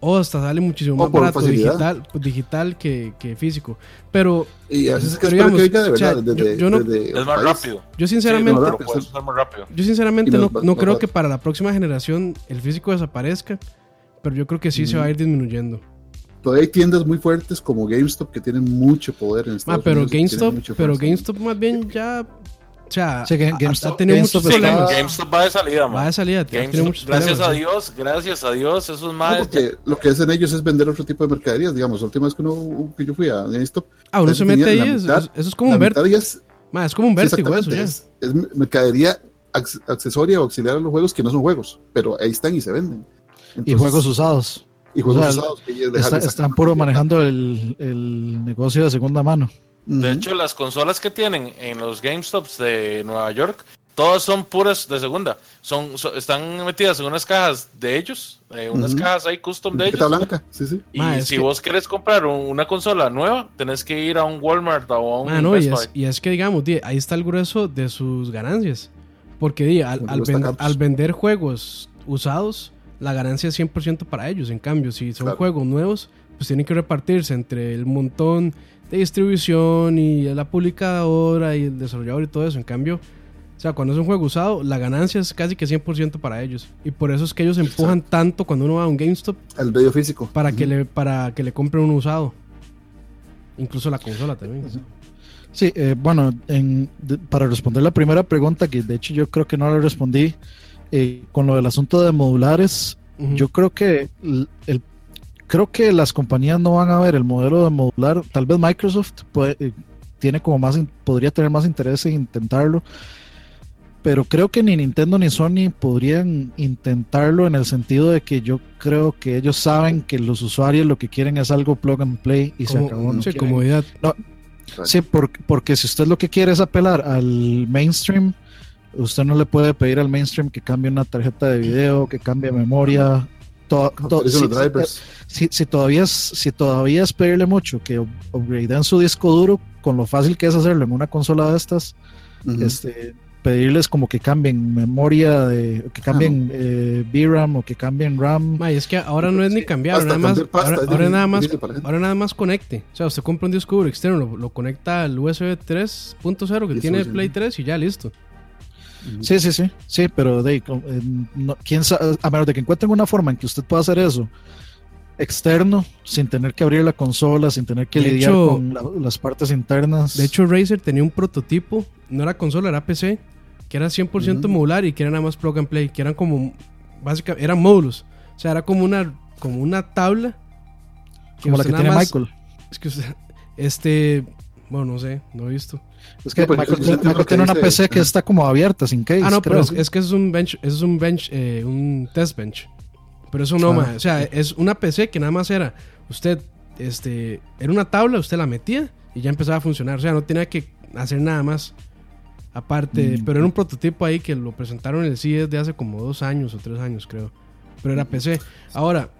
O hasta sale muchísimo más por barato facilidad. digital, digital que, que físico. Pero Y a veces es que Pero espero que digamos, oiga de o sea, verdad. desde- yo- yo no- desde Es el más país. rápido. yo Sí, sinceramente, no, rápido, sí. yo sinceramente no, no creo que para la próxima generación el físico desaparezca. Pero yo creo que sí se va a ir disminuyendo. Todavía hay tiendas muy fuertes como GameStop que tienen mucho poder en Ah, Estados pero Unidos y tienen GameStop, pero. GameStop más bien ya. O sea, GameStop- ha tenido GameStop muchos problemas. GameStop va de salida, Va de man. salida, tiene GameStop, gracias a sí. Dios, gracias a Dios, esos No, más. porque lo que hacen ellos es vender otro tipo de mercaderías. Digamos, la última vez que, uno, que yo fui a GameStop, Ah, uno se mete ahí, mitad- eso es como un vértigo. es, es como un vértigo eso exactamente, ya. es, es mercadería acc- accesoria o auxiliar a los juegos que no son juegos, pero ahí están y se venden. Y juegos usados. y juegos o sea, usados que ellos dejan Está- de sacar. están puro manejando el, el negocio de segunda mano. De hecho, las consolas que tienen en los GameStops de Nueva York, todas son puras de segunda. Son, so- están metidas en unas cajas de ellos, eh, unas cajas ahí custom de ellos. blanca, sí, sí. Y Ma, si que- vos querés comprar un- una consola nueva, tenés que ir a un Walmart o a un Ah, no, y, Best es, Buy. y es que, digamos, di, ahí está el grueso de sus ganancias. Porque al, ven- al vender juegos usados, la ganancia es 100% para ellos. En cambio, si son Claro. juegos nuevos, pues tienen que repartirse entre el montón de distribución y la publicadora y el desarrollador y todo eso. En cambio, o sea, cuando es un juego usado, la ganancia es casi que 100% para ellos. Y por eso es que ellos empujan tanto cuando uno va a un GameStop El medio físico. para, que, le, para que le compren un usado. Incluso la consola también. Sí, eh, bueno, en- de- para responder la primera pregunta, que de hecho yo creo que no la respondí, eh, con lo del asunto de modulares, Ujú. yo creo que el, el- creo que las compañías no van a ver el modelo de modular, tal vez Microsoft puede- eh, tiene como más, podría tener más interés en intentarlo, pero creo que ni Nintendo ni Sony podrían intentarlo en el sentido de que yo creo que ellos saben que los usuarios lo que quieren es algo plug and play y se acabó. no sí, comodidad. Sí, porque, porque si usted lo que quiere es apelar al mainstream, usted no le puede pedir al mainstream que cambie una tarjeta de video, que cambie memoria. to- to- Actualizan si, si- si todavía es, si todavía es pedirle mucho que up- upgradeen su disco duro, con lo fácil que es hacerlo en una consola de estas, este, pedirles como que cambien memoria, de, que cambien eh, VRAM o que cambien RAM. Ma, y es que ahora no es ni cambiar, hasta nada más, cambiar pasta, ahora, nada más, ahora nada conecte. O sea, usted compra un disco duro externo, lo, lo conecta al USB 3.0 que Y tiene sí. Play 3 y ya listo. Sí, sí, sí, sí, pero de, eh, no- quién sabe, a menos de que encuentren una forma en que usted pueda hacer eso externo, sin tener que abrir la consola, sin tener que De lidiar hecho- con la- las partes internas. De hecho, Razer tenía un prototipo, no era consola, era PC, que era 100% Ujú. modular y que era nada más plug and play, que eran como, básicamente, eran módulos. O sea, era como una, como una tabla. como la que tiene más- Michael. Es que usted, este, bueno, no sé, no he visto. Es que No, Michael, tiene- entiendo Michael lo que tiene una dice- PC que está como abierta, sin case. Ah, no, pero es, es que eso es un bench, es un bench, eh, un test bench. Pero eso no, Ah, ma, O sea, es una PC que nada más era, usted, este, era una tabla, usted la metía y ya empezaba a funcionar. O sea, no tenía que hacer nada más. Aparte, Mm. pero era un prototipo ahí que lo presentaron en el CES de hace como dos años o tres años, creo. Pero era PC. Ahora,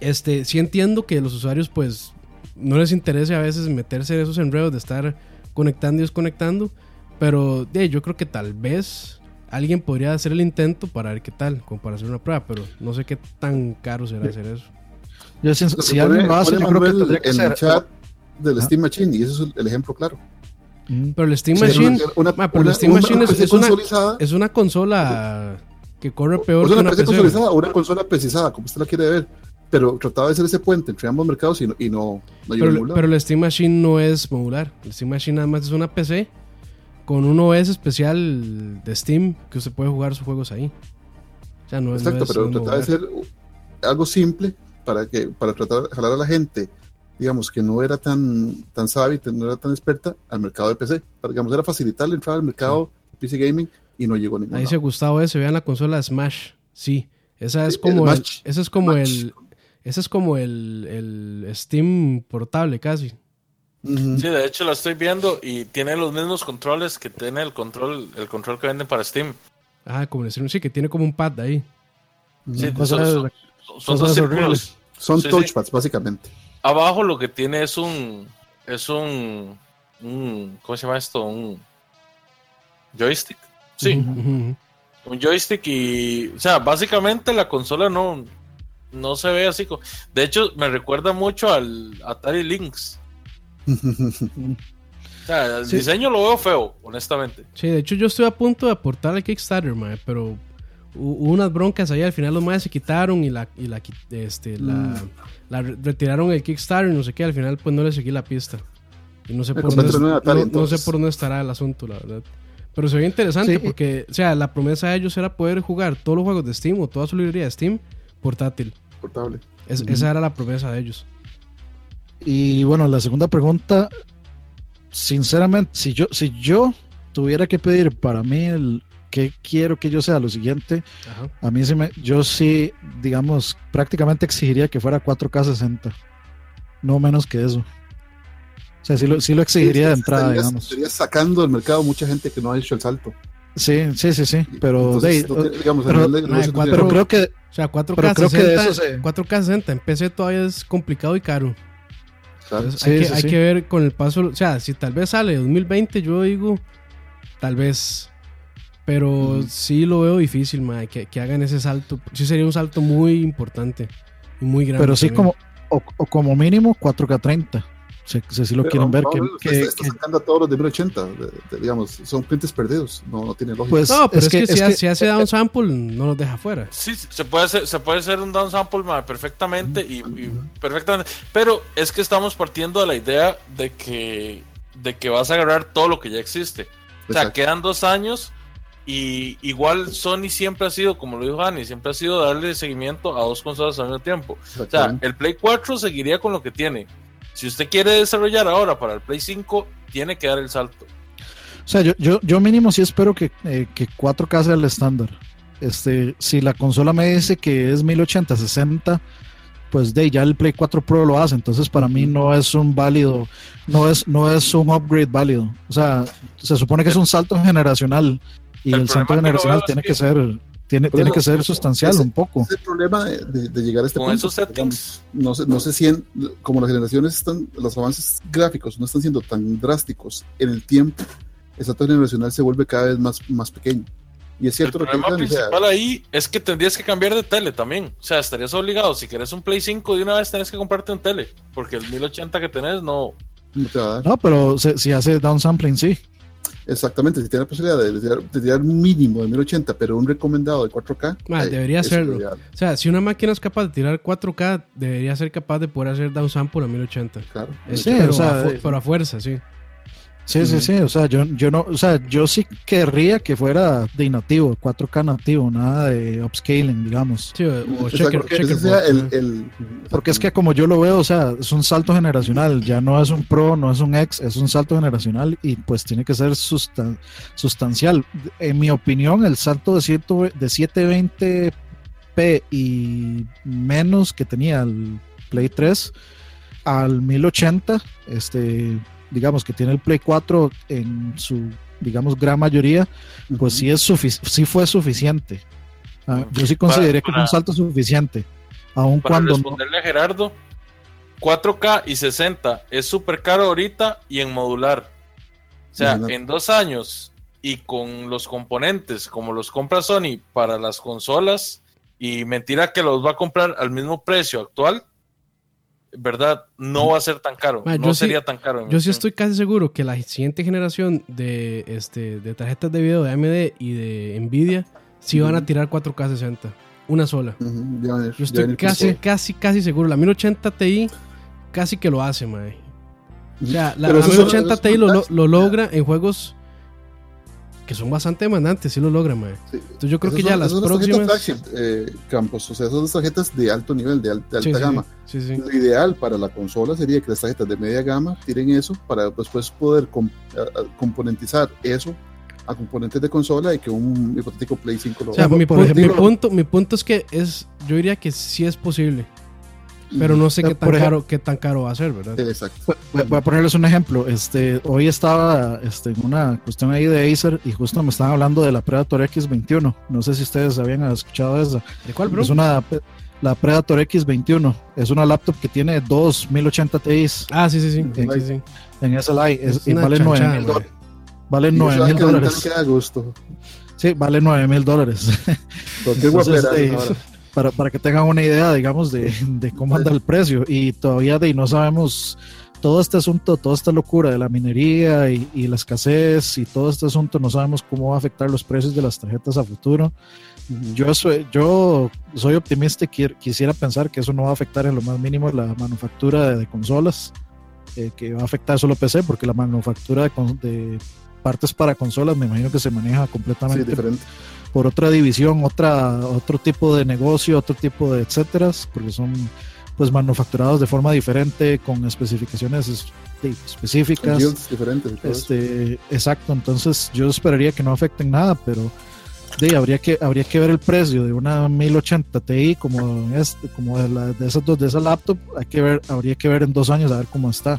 este, sí entiendo que los usuarios, pues, no les interese a veces meterse en esos enredos de estar conectando y desconectando. Pero de, yo creo que tal vez alguien podría hacer el intento para ver qué tal, como para hacer una prueba, pero no sé qué tan caro será hacer eso. Yo, si, si alguien lo hace, yo creo que tendría que en ser. el chat del Ah. Steam Machine y ese es el ejemplo claro. Mm. Pero el Steam Machine una- una- una es- es una- es una consola que corre peor sea, que una una PC PC. consolidada o una consola precisada, como usted la quiere ver. Pero trataba de hacer ese puente entre ambos mercados y no, y no, no llegó Pero, lado. pero el Steam Machine no es modular. El Steam Machine nada más es una PC con un OS especial de Steam que usted puede jugar sus juegos ahí. O sea, no, no Exacto, es pero trataba de hacer algo simple para que para tratar de jalar a la gente, digamos, que no era tan tan savvy, no era tan experta al mercado de PC. Para, digamos, era facilitar la entrada al mercado PC gaming y no llegó a ningún Ahí lado. dice Gustavo S. Vean la consola Smash. Sí, esa es Sí, como el ese es como Smash. el ese es como el, el Steam portable casi. Sí, de hecho la estoy viendo y tiene los mismos controles que tiene el control, el control que venden para Steam. Ah, como el Steam, sí, que tiene como un pad ahí. Sí, son, son- son cosas dos círculos. Son Sí, sí. touchpads, básicamente. Abajo lo que tiene es un, es un, un, ¿cómo se llama esto? Un joystick. Sí, un joystick y, o sea, básicamente la consola no, no se ve así. De hecho, me recuerda mucho al Atari Lynx. o sea, el diseño lo veo feo, honestamente. Sí, de hecho yo estoy a punto de aportar al Kickstarter, mae, pero hubo unas broncas ahí, al final los más se quitaron y la, y la, este, la, mm. la, retiraron el Kickstarter y no sé qué, al final pues no le seguí la pista. Y no sé, por dónde, no, sé por dónde estará el asunto, la verdad. Pero se ve interesante porque, o sea, la promesa de ellos era poder jugar todos los juegos de Steam o toda su librería de Steam portátil. Esa era la promesa de ellos. Y bueno, la segunda pregunta, sinceramente, si yo, si yo tuviera que pedir para mí el que quiero que yo sea lo siguiente, a mí sí me, yo sí, digamos, prácticamente exigiría que fuera 4K 60. No menos que eso. O sea, sí lo, sí lo exigiría de entrada, digamos. Estaría sacando del mercado mucha gente que no ha hecho el salto. Sí, sí, sí, sí. Pero, pero, creo que. O sea, 4K, 60, 4K 60 en PC todavía es complicado y caro. hay, que, hay que, ver con el paso. O sea, si tal vez sale 2020, yo digo, tal vez. Pero sí lo veo difícil, que, que, hagan ese salto. Sí sería un salto muy importante y muy grande. Pero sí, como, o, o, como mínimo 4K 30 si lo quieren ver. que, está, sacando a todos los de 1080, digamos, son clientes perdidos, no, no tiene lógica. Pues, no, pero es, que, si, hace, hace downsample, no los deja fuera. Sí, se puede hacer, se puede hacer un downsample perfectamente y, perfectamente, pero es que estamos partiendo de la idea de que, de que vas a agarrar todo lo que ya existe. O sea, quedan dos años y igual Sony siempre ha sido, como lo dijo Dani, siempre ha sido darle seguimiento a dos consolas al mismo tiempo. O sea, el Play 4 seguiría con lo que tiene si usted quiere desarrollar ahora para el Play 5, tiene que dar el salto. O sea, yo, yo, yo mínimo sí espero que, eh, que 4K sea el estándar. Este, si la consola me dice que es 1080, 60, pues de ya el Play 4 Pro lo hace. Entonces para mí no es un válido, no es, no es un upgrade válido. O sea, se supone que es un salto generacional y el, salto generacional tiene que ser tiene, tiene que ser sustancial un poco. Es el problema de, llegar a este Con punto. Esos settings. No sé, no sé si como las generaciones están, los avances gráficos no están siendo tan drásticos en el tiempo, el salto generacional se vuelve cada vez más, más pequeño. Y es cierto el problema principal ahí es que tendrías que cambiar de tele también. O sea, estarías obligado. Si quieres un Play 5 de una vez, tenés que comprarte un tele. Porque el 1080 que tenés no. No, te va a dar. no pero si hace downsampling, sí. Exactamente, si tiene la posibilidad de, tirar un mínimo de 1080, pero un recomendado de 4K. Ah, debería serlo. O sea, si una máquina es capaz de tirar 4K, debería ser capaz de poder hacer downsample a 1080. Claro. sí, pero, o sea, a, pero a fuerza, sí. Sí, sí, sí, o sea, yo, yo no, o sea, yo sí querría que fuera de nativo, 4K nativo, nada de upscaling, digamos. Sí, o, checker, porque es que como yo lo veo, o sea, es un salto generacional, ya no es un Pro, no es un X, es un salto generacional y pues tiene que ser sustancial. En mi opinión, el salto de, ciento, de 720p y menos que tenía el Play 3 al 1080, este digamos, que tiene el Play 4 en su, digamos, gran mayoría, pues sí, es sí fue suficiente. Ah, yo sí consideré que fue un salto suficiente. Aun para cuando. Responderle a Gerardo, 4K y 60 es súper caro ahorita y en modular. O sea, en dos años y con los componentes como los compra Sony para las consolas y mentira que los va a comprar al mismo precio actual, ¿verdad? No va a ser tan caro. no sería tan caro. Yo sí estoy casi seguro que la siguiente generación de, este, de tarjetas de video de AMD y de Nvidia sí van a tirar 4K 60. Una sola. yo estoy casi, casi, casi seguro. La 1080 Ti casi que lo hace, mae. O sea, la, 1080 Ti lo, lo, logra en juegos que son bastante demandantes, si lo logran, mae. Entonces yo creo que ya las próximas... Eh, campos, o sea, son tarjetas de alto nivel, de, alta gama. Lo ideal para la consola sería que las tarjetas de media gama tiren eso para después poder componentizar eso a componentes de consola y que un hipotético Play 5 lo o sea, mi, punto, mi punto es que es, yo diría que sí es posible. Pero no sé qué tan, caro, qué tan caro va a ser, ¿verdad? Exacto. Voy, a ponerles un ejemplo. Este, hoy estaba este, en una cuestión ahí de Acer y justo me estaban hablando de la Predator X21. No sé si ustedes habían escuchado esa. ¿De cuál, bro? Es una, la Predator X21. Es una laptop que tiene dos 1080 Ti. Ah, sí, sí, sí. En, sí, sí. en SLI. Es, y vale 9 mil dólares. Vale 9 mil dólares. gusto. Sí, vale 9 mil dólares. Entonces, este, para, para que tengan una idea, digamos, de, de cómo anda el precio. Y todavía de, no sabemos todo este asunto, toda esta locura de la minería y, y, la escasez y todo este asunto, no sabemos cómo va a afectar los precios de las tarjetas a futuro. Yo soy, yo soy optimista y quisiera pensar que eso no va a afectar en lo más mínimo la manufactura de, de consolas, eh, que va a afectar solo PC, porque la manufactura de, de, partes para consolas me imagino que se maneja completamente Sí, diferente. Por otra división, otra, otro tipo de negocio, otro tipo de etcétera, porque son pues manufacturados de forma diferente, con especificaciones específicas. Diferentes. Este, exacto, entonces yo esperaría que no afecten nada, pero de, habría, que, habría que ver el precio de una 1080 Ti como, este, como de, la- de esas dos, de esa laptop, hay que ver, habría que ver en dos años a ver cómo está.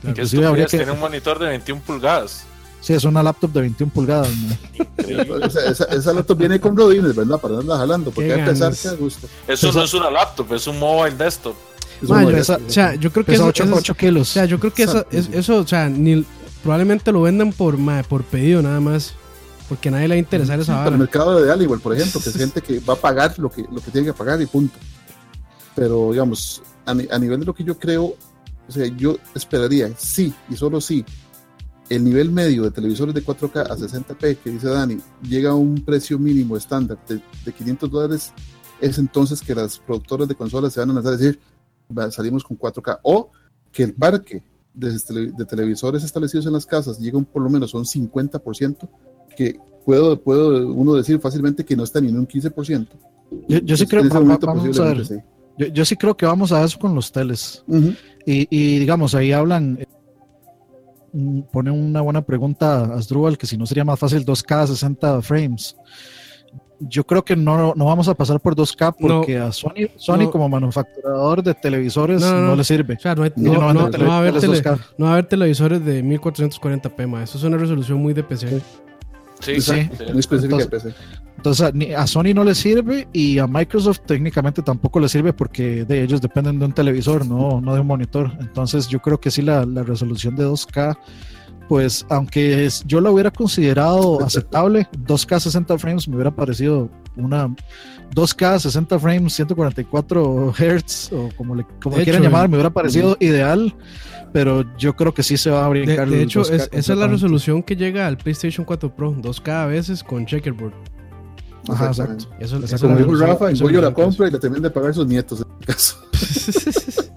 Que Inclusive habría que, tiene un monitor de 21 pulgadas. Sí, es una laptop de 21 pulgadas. ¿no? Esa, esa, esa laptop viene con rodines, ¿verdad? Para andarla jalando, porque que pesar que a gusto. Eso no es una laptop, es un mobile desktop. Es Ma, un yo- modelo. o sea, yo creo que Pesa eso, 8, eso es- kilos. o sea, yo creo que eso, Exacto, es- sí. eso, o sea, ni, probablemente lo vendan por, ma, por pedido nada más. Porque a nadie le va a interesar esa Para el vara. mercado de Aliwell, por ejemplo, que es gente que va a pagar lo que, lo que tiene que pagar y punto. Pero, digamos, a, ni- a nivel de lo que yo creo, o sea, yo esperaría, sí, y solo sí, el nivel medio de televisores de 4K a 60p que dice Dani llega a un precio mínimo estándar de, de 500 dólares, es entonces que las productoras de consolas se van a lanzar a decir, "Va, salimos con 4K, o que el parque de, tele- de televisores establecidos en las casas llegue un, por lo menos a un 50%, que puedo, puedo uno decir fácilmente que no está ni en un 15%. Yo, yo sí creo que vamos a ver. sí. Yo, yo sí creo que vamos a eso con los teles. Y, y, digamos, ahí hablan, pone una buena pregunta a Asdrúbal, que si no sería más fácil 2K 60 frames. Yo creo que no, no vamos a pasar por 2K porque a Sony, Sony No. como manufacturador de televisores No, no, no, no. le sirve. O sea, no, hay- No, no- no, no- no, no va a haber tele- 2K. no va a haber televisores de 1440p, ma. Eso es una resolución muy de PC. Sí, sí, sí. muy específica de PC. Entonces a, Sony no le sirve y a Microsoft técnicamente tampoco le sirve porque de ellos dependen de un televisor, no, no de un monitor. Entonces yo creo que sí la, la resolución de 2K, pues aunque es- yo la hubiera considerado aceptable, 2K 60 frames me hubiera parecido una 2K 60 frames 144 Hz o como le como De le quieran hecho, llamar, me hubiera parecido ideal. Pero yo creo que sí se va a De, brincar. de el hecho, 2K es- esa es la resolución que llega al PlayStation 4 Pro, 2K a veces con checkerboard. Ajá, exacto. Eso, Exacto. esa es Como la dijo Rafa, en Goyo la compra y la terminan de pagar sus nietos, en mi caso.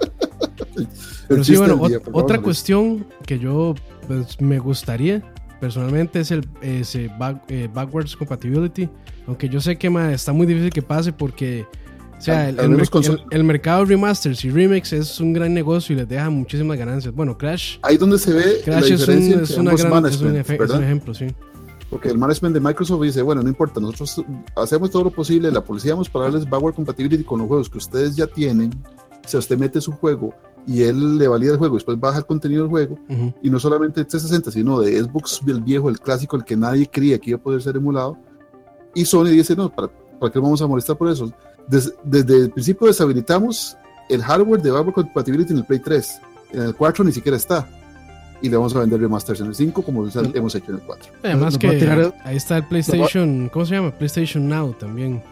El Pero sí, bueno, día, ot- por favor, otra cuestión que yo pues, me gustaría personalmente es el ese back- eh, backwards compatibility. Aunque yo sé que ma, está muy difícil que pase porque o sea, el, el mer- el- el mercado de remasters y remakes es un gran negocio y les deja muchísimas ganancias. Bueno, Crash, Ahí donde se ve la Crash es un, es una gran, es un, es un ejemplo, sí. Porque el management de Microsoft dice, bueno, no importa, nosotros hacemos todo lo posible, la policíamos para darles backward compatibility con los juegos que ustedes ya tienen. Si usted mete su juego y él le valida el juego, después baja el contenido del juego, Ujú. y no solamente de 360, sino de Xbox del viejo, el clásico, el que nadie creía que iba a poder ser emulado. Y Sony dice, no, ¿para, para qué vamos a molestar por eso? Des- desde el principio deshabilitamos el hardware de backward compatibility en el Play 3. En el 4 ni siquiera está. Y le vamos a vender remasters en el 5 como hemos hecho en el 4. Además que tirar- ahí está el PlayStation, ¿cómo se llama? PlayStation Now también.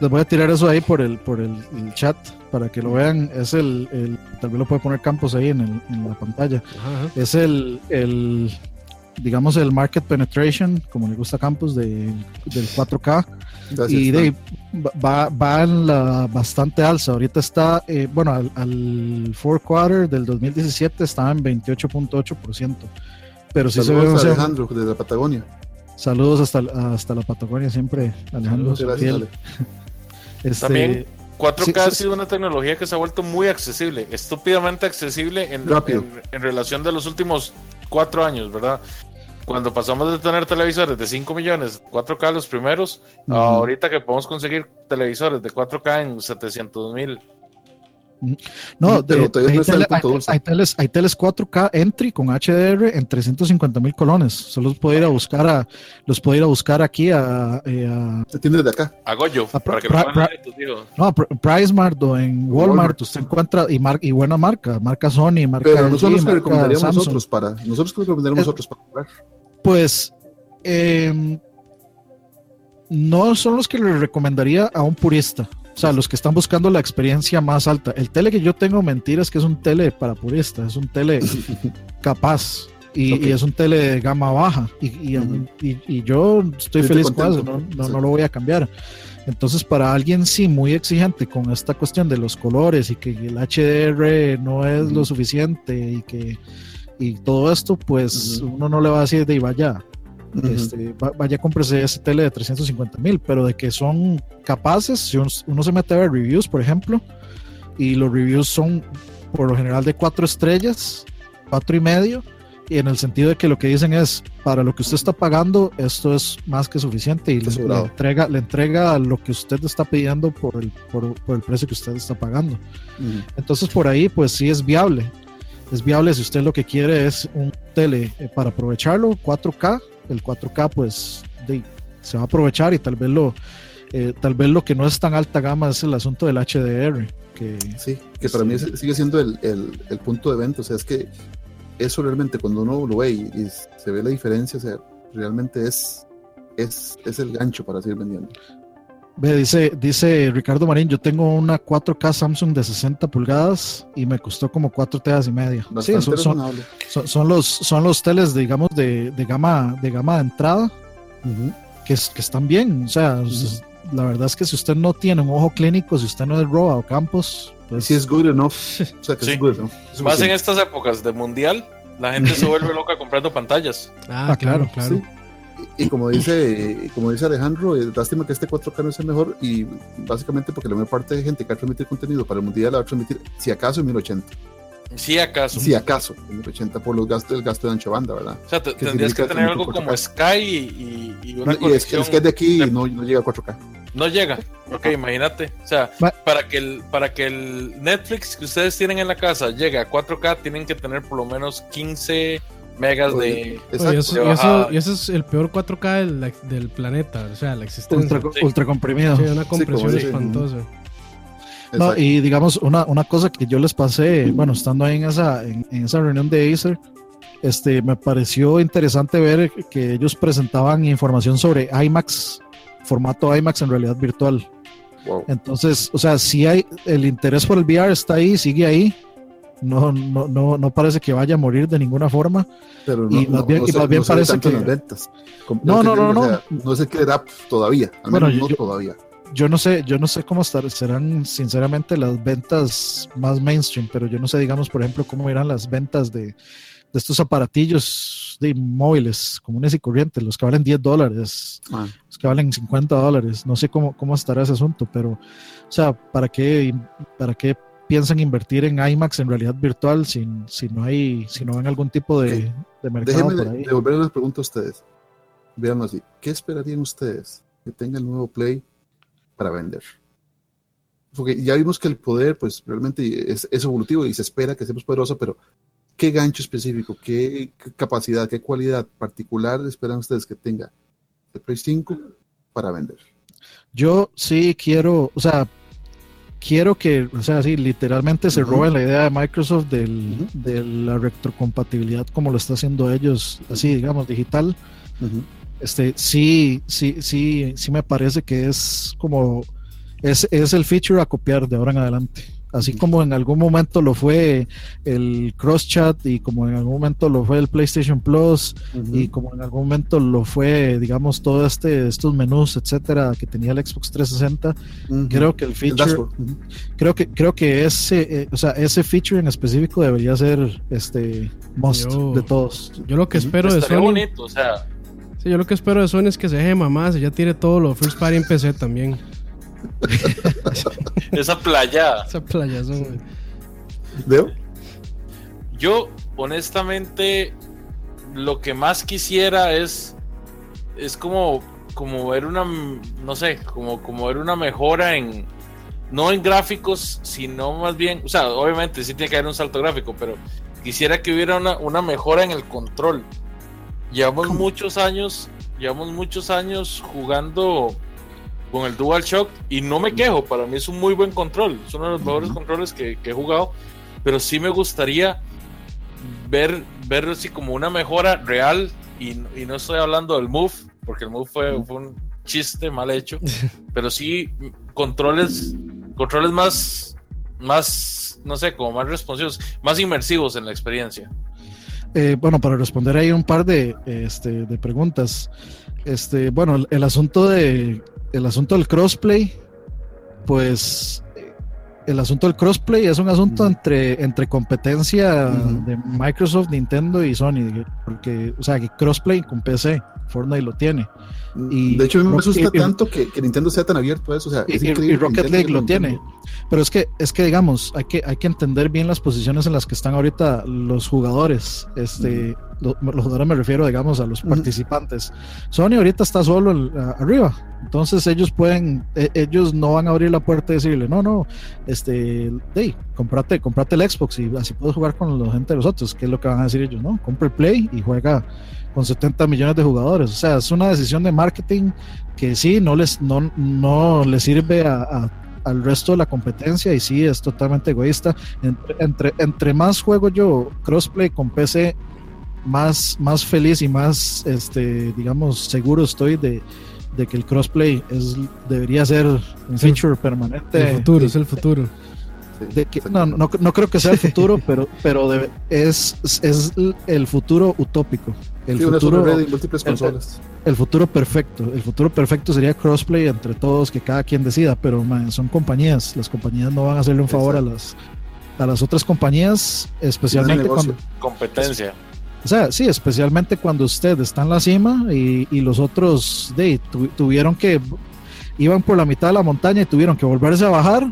Les voy a tirar eso ahí por el, por el, el chat para que lo vean. Es el, el- tal vez lo puede poner Campos ahí en, el- en la pantalla. Ajá, ajá. Es el, el, digamos, el market penetration, como le gusta a Campos, de, del 4K. Gracias, y de, va, va en la bastante alza. Ahorita está, eh, bueno, al, al fourth quarter del 2017 estaba en 28.8%. Pero sí se ve, Saludos o a sea, Alejandro desde la Patagonia. saludos hasta, hasta la Patagonia, siempre Alejandro. Gracias, fiel. Ale. Este, También 4K Sí, sí, ha sí. sido una tecnología que se ha vuelto muy accesible, estúpidamente accesible en, Rápido. en, en relación de los últimos cuatro años, ¿verdad? Cuando pasamos de tener televisores de 5 millones, 4K los primeros, ahorita que podemos conseguir televisores de 4K en 700 mil. No, Pero de- todavía no hay, teles, hay teles 4K entry con HDR en 350 mil colones. Solo los puedo ir a buscar a, los puedo ir a buscar aquí a, eh, a- Se tiene desde acá. A Goyo, Ah, para que pra- lo puedan pra- ver tus hijos. no, a Pr- PriceMart o en Walmart, Walmart. usted encuentra y, mar- y buena marca, marca Sony, marca Pero no son LG, los que recomendaríamos Samsung. nosotros para. Nosotros que recomendaríamos Es- nosotros para comprar. Pues em, no son los que le recomendaría a un purista. O sea, los que están buscando la experiencia más alta. El tele que yo tengo, mentira, es que es un tele para puristas, es un tele capaz. Y, es un tele de gama baja. Y, yo estoy Estoy feliz con eso, no, no, Sí. no lo voy a cambiar. Entonces, para alguien sí muy exigente con esta cuestión de los colores y que el HDR no es lo suficiente y que y todo esto, pues uno no le va a decir de "Y vaya, Ujú. este, va- vaya, cómprese ese tele de 350 mil, pero de que son capaces, si uno, uno se mete a ver reviews, por ejemplo, y los reviews son por lo general de cuatro estrellas, cuatro y medio, y en el sentido de que lo que dicen es, para lo que usted está pagando, esto es más que suficiente y le, le entrega, le entrega lo que usted está pidiendo por el, por, por el precio que usted está pagando. Entonces por ahí pues sí es viable. Es viable si usted lo que quiere es un tele eh, para aprovecharlo, 4K. El 4K pues de- se va a aprovechar y tal vez lo eh, tal vez lo que no es tan alta gama es el asunto del HDR. Que, Sí, que para mí sigue siendo el, el- el punto de venta. O sea, es que eso realmente cuando uno lo ve y, y se ve la diferencia, o sea, realmente es, es, es el gancho para seguir vendiendo. Ve, dice, dice Ricardo Marín, yo tengo una 4K Samsung de 60 pulgadas y me costó como 4 teas y media. Sí, son, son, son- son los, son los teles, digamos, de, de gama, de gama de entrada. Ujú. que, es- que están bien. O sea, Ujú. la verdad es que si usted no tiene un ojo clínico, si usted no es Roa o Campos, pues Sí, es good enough. O sea, que Sí. es good enough. Es Más en suficiente. estas épocas de mundial, la gente se vuelve loca comprando pantallas. Ah, Ah, claro, claro, claro. Sí. Y, como dice, como dice Alejandro, es lástima que este 4K no sea mejor y básicamente porque la mayor parte de gente que va a transmitir contenido para el mundial la va a transmitir si acaso en 1080. Si acaso. Si acaso en 1080 por los gastos, el gasto de ancha banda, ¿verdad? O sea, te- ¿Qué tendrías que tener algo como 4K? Sky y, y- y una y es, es que es de aquí de- no, no llega a 4K. No llega. Ok, imagínate. O sea, para que, el, para que el Netflix que ustedes tienen en la casa llegue a 4K, tienen que tener por lo menos 15 megas de. Exacto. Oye, eso- de y, eso, y es el peor 4K del, del planeta, o sea, la existencia. ultra, Sí. ultra comprimido. Sí, una compresión espantosa. No, y digamos, una, una cosa que yo les pasé, bueno, estando ahí en esa, en, en esa reunión de Acer, este, me pareció interesante ver que ellos presentaban información sobre IMAX, formato IMAX en realidad virtual. Wow. Entonces, o sea, si hay el interés por el VR está ahí, sigue ahí. No, no, no, no parece que vaya a morir de ninguna forma. Pero y más bien- y se- más bien parece que- ventas. No, no, no, no. sea, no se queda todavía. Al Bueno, menos no yo- todavía. yo no sé, yo no sé cómo estar, serán sinceramente las ventas más mainstream, pero yo no sé, digamos, por ejemplo, cómo irán las ventas de, de estos aparatillos de móviles comunes y corrientes, los que valen 10 dólares, Ah, los que valen 50 dólares. No sé cómo, cómo estará ese asunto, pero, o sea, ¿para qué, para qué piensan invertir en IMAX en realidad virtual si, si no hay, si no ven algún tipo de, de mercado Déjenme por ahí? devolver las preguntas a ustedes. Vean así. ¿Qué esperarían ustedes que tenga el nuevo Play para vender? Porque ya vimos que el poder, pues realmente es, es evolutivo y se espera que sea más poderoso, pero ¿qué gancho específico, qué, qué capacidad, qué cualidad particular esperan ustedes que tenga el Play 5 para vender? Yo sí quiero, o sea, quiero que, o sea, sí, literalmente se Ujú. roben la idea de Microsoft del, de la retrocompatibilidad como lo está haciendo ellos, así, digamos, digital. Este, sí, sí, sí, sí me parece que es como, es, es el feature a copiar de ahora en adelante. Así como en algún momento lo fue el cross chat y como en algún momento lo fue el PlayStation Plus y como en algún momento lo fue, digamos, todo este, estos menús, etcétera, que tenía el Xbox 360, Ujú. creo que el El feature, creo que, creo que ese, eh, o sea, ese feature en específico debería ser este must Yo- de todos. Yo lo que espero de Sony. bonito, o sea, Sí, yo lo que espero de Sony es que se deje mamás y ya tire todo lo first party en PC también. esa playa. Esa güey. ¿Veo? Yo, honestamente, lo que más quisiera es. Es como. Como ver una. No sé, como, como ver una mejora en. No en gráficos, sino más bien. O sea, obviamente sí tiene que haber un salto gráfico, pero quisiera que hubiera una, una mejora en el control. Llevamos ¿Cómo? muchos años. Llevamos muchos años jugando con el DualShock y no me quejo, para mí es un muy buen control, es uno de los mejores Ujú. controles que, que he jugado, pero sí me gustaría ver, ver así como una mejora real y, y no estoy hablando del Move, porque el Move fue, fue un chiste mal hecho, pero sí controles controles más, más, no sé, como más responsivos, más inmersivos en la experiencia. Eh, bueno, para responder ahí un par de, este, de preguntas. Este, bueno, el, el asunto de el asunto del crossplay, pues el asunto del crossplay es un asunto entre, entre competencia de Microsoft, Nintendo y Sony, porque, o sea, que crossplay con PC, Fortnite lo tiene. Y de hecho, a mí me asusta tanto que, que, Nintendo sea tan abierto a eso. O sea, y, y, Rocket League lo tiene. Pero es que, es que digamos, hay que, hay que entender bien las posiciones en las que están ahorita los jugadores. Este, los jugadores me refiero, digamos, a los participantes. Sony ahorita está solo el, arriba. Entonces ellos pueden, e, ellos no van a abrir la puerta y decirle, no, no, este, hey, comprate, comprate el Xbox y así puedes jugar con la gente de los otros. ¿Qué es lo que van a decir ellos? No, compre el Play y juega con 70 millones de jugadores. O sea, es una decisión de marketing que sí, no les, no, no les sirve a, a, al resto de la competencia y sí, es totalmente egoísta. Entre, entre, entre más juego yo crossplay con PC, más, más feliz y más, este, digamos, seguro estoy de, de que el crossplay es, debería ser un feature permanente. El futuro, es el futuro. De que, no, no, no, creo que sea el futuro, pero, pero es, es el futuro utópico. El sí, futuro, red de múltiples consolas. El, el, futuro perfecto. El futuro perfecto sería crossplay entre todos, que cada quien decida, pero man, son compañías. Las compañías no van a hacerle un favor a las, a las otras compañías, especialmente cuando. Competencia. O sea, sí, especialmente cuando usted está en la cima y, y los otros de, tu, tuvieron que. iban por la mitad de la montaña y tuvieron que volverse a bajar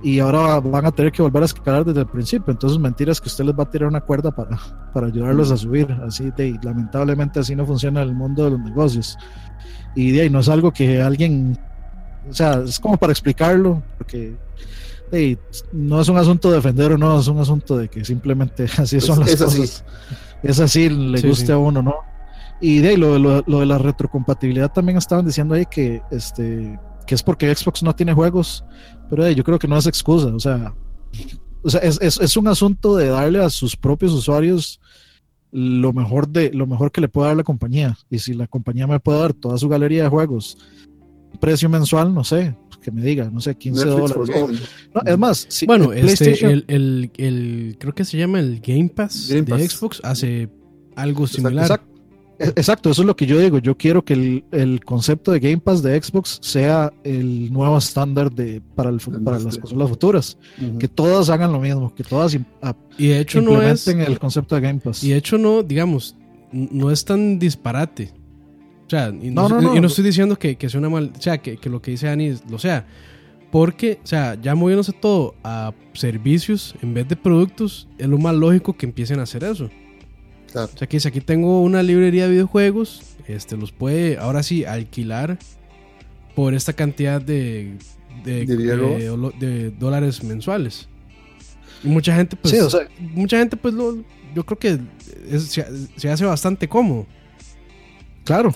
y ahora van a tener que volver a escalar desde el principio. Entonces, mentiras que usted les va a tirar una cuerda para, para ayudarlos a subir. Así de, lamentablemente, así no funciona el mundo de los negocios. Y de ahí no es algo que alguien, o sea, es como para explicarlo, porque de, no es un asunto de defender o no, es un asunto de que simplemente así son las es cosas. Así. Es así, le Sí, guste sí. a uno, ¿no? Y de ahí, lo, lo, lo de la retrocompatibilidad también estaban diciendo ahí que, este, que es porque Xbox no tiene juegos, pero yo creo que no es excusa, o sea, o sea es, es, es, un asunto de darle a sus propios usuarios lo mejor de lo mejor que le pueda dar la compañía y si la compañía me puede dar toda su galería de juegos precio mensual no sé que me diga no sé 15 Netflix dólares no, es más si Bueno, el este, el, el, el- creo que se llama el Game Pass Game de Pass. Xbox hace algo similar. Exacto. E- Exacto, eso es lo que yo digo. Yo quiero que el, el concepto de Game Pass de Xbox sea el nuevo estándar de, para, el, para las consolas futuras. Que todas hagan lo mismo, que todas a- Y de hecho no es, implementen el concepto de Game Pass. y de hecho no, digamos, no es tan disparate. O sea, y no, No, no, y no. estoy diciendo que, que sea una mal, o sea, que, que lo que dice Dani lo sea. Porque, o sea, ya moviéndose todo a servicios en vez de productos, es lo más lógico que empiecen a hacer eso. Claro. O sea, que si aquí tengo una librería de videojuegos, este los puede ahora sí alquilar por esta cantidad de, de, De de dólares mensuales. Y mucha gente, pues, sí, o sea, mucha gente, pues, lo, yo creo que es- se, se hace bastante cómodo. claro.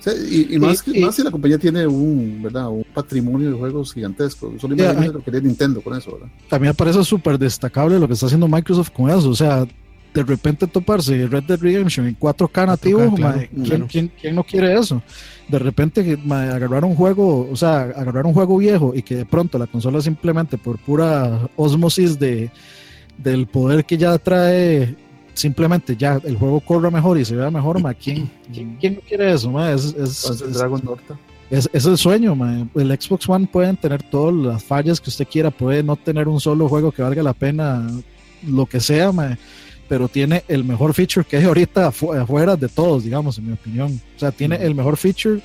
Sí, y, y más, Y- más si la compañía tiene un, ¿verdad? un patrimonio de juegos gigantesco. Solo Ya, imagínate lo que quería Nintendo con eso, ¿verdad? También me parece súper destacable lo que está haciendo Microsoft con eso. O sea, de repente toparse Red Dead Redemption en 4K nativo, claro, mae, ¿quién, claro. quién- quién no quiere eso? De repente mae, agarrar un juego, o sea, agarrar un juego viejo y que de pronto la consola simplemente por pura osmosis de, del poder que ya trae, simplemente ya el juego corra mejor y se vea mejor, mae, ¿quién, quién, quién no quiere eso? mae? Es, es- Entonces, es- Dragon es, es el sueño, mae. El Xbox One pueden tener todas las fallas que usted quiera, puede no tener un solo juego que valga la pena, lo que sea, mae, pero tiene el mejor feature que hay ahorita afu- afuera de todos, digamos, en mi opinión. O sea, tiene el mejor feature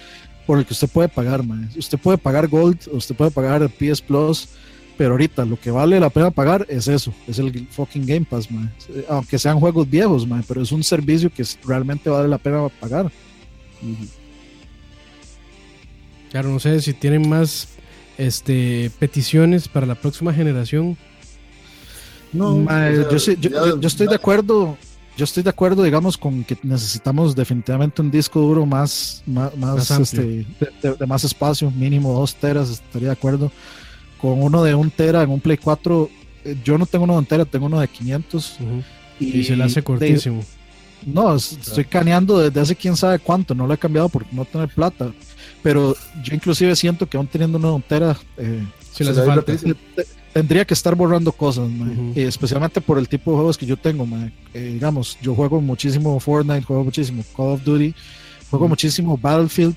por el que usted puede pagar, mae. Usted puede pagar Gold, usted puede pagar PS Plus, pero ahorita lo que vale la pena pagar es eso, es el fucking Game Pass, mae. Aunque sean juegos viejos, mae, pero es un servicio que realmente vale la pena pagar. Claro, no sé si tienen más este peticiones para la próxima generación. No, o sea, yo, sí- yo- ya- yo- yo estoy de acuerdo. Yo estoy de acuerdo, digamos, con que necesitamos definitivamente un disco duro más, más, más, Más amplio. este, de, de- de más espacio, mínimo dos teras, estaría de acuerdo. Con uno de un tera en un Play 4, eh, yo no tengo uno de un tera, tengo uno de 500. Ujú. Y, Y se le hace de- cortísimo. No, es- estoy caneando desde hace quién sabe cuánto, no lo he cambiado por no tener plata. Pero yo inclusive siento que aún teniendo una tontera, eh, Si Se le falta. tendría que estar borrando cosas. Y especialmente por el tipo de juegos que yo tengo. Eh, digamos, yo juego muchísimo Fortnite, juego muchísimo Call of Duty, juego muchísimo Battlefield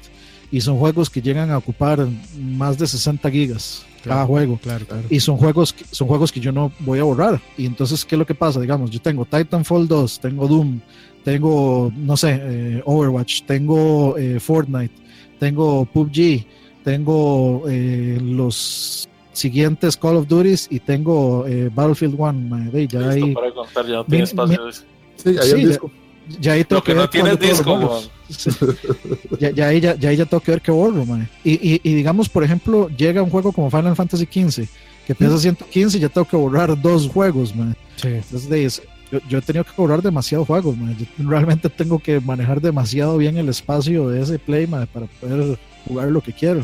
y son juegos que llegan a ocupar más de 60 gigas cada Claro. juego. Claro, claro. Y son juegos, que- son juegos que yo no voy a borrar. Y entonces, ¿qué es lo que pasa? Digamos, yo tengo Titanfall 2, tengo Doom, tengo, no sé, eh, Overwatch, tengo eh, Fortnite, tengo PUBG, tengo eh, los siguientes Call of Duties y tengo eh, Battlefield 1. mae, ve, ya, Listo ahí, para contar, ya no tiene Mi- espacio. Sí, ahí Sí, el disco. ya ahí tengo Lo que ver no tienes disco. Sí. ya, ya, ahí ya, ya ahí ya tengo que ver qué borro, mae. Y, y, y digamos, por ejemplo, llega un juego como Final Fantasy XV, que pesa 115 y ya tengo que borrar dos juegos, mae. Sí. Entonces, yo, yo he tenido que borrar demasiados juegos, mae. Yo realmente tengo que manejar demasiado bien el espacio de ese play, mae, para poder jugar lo que quiero.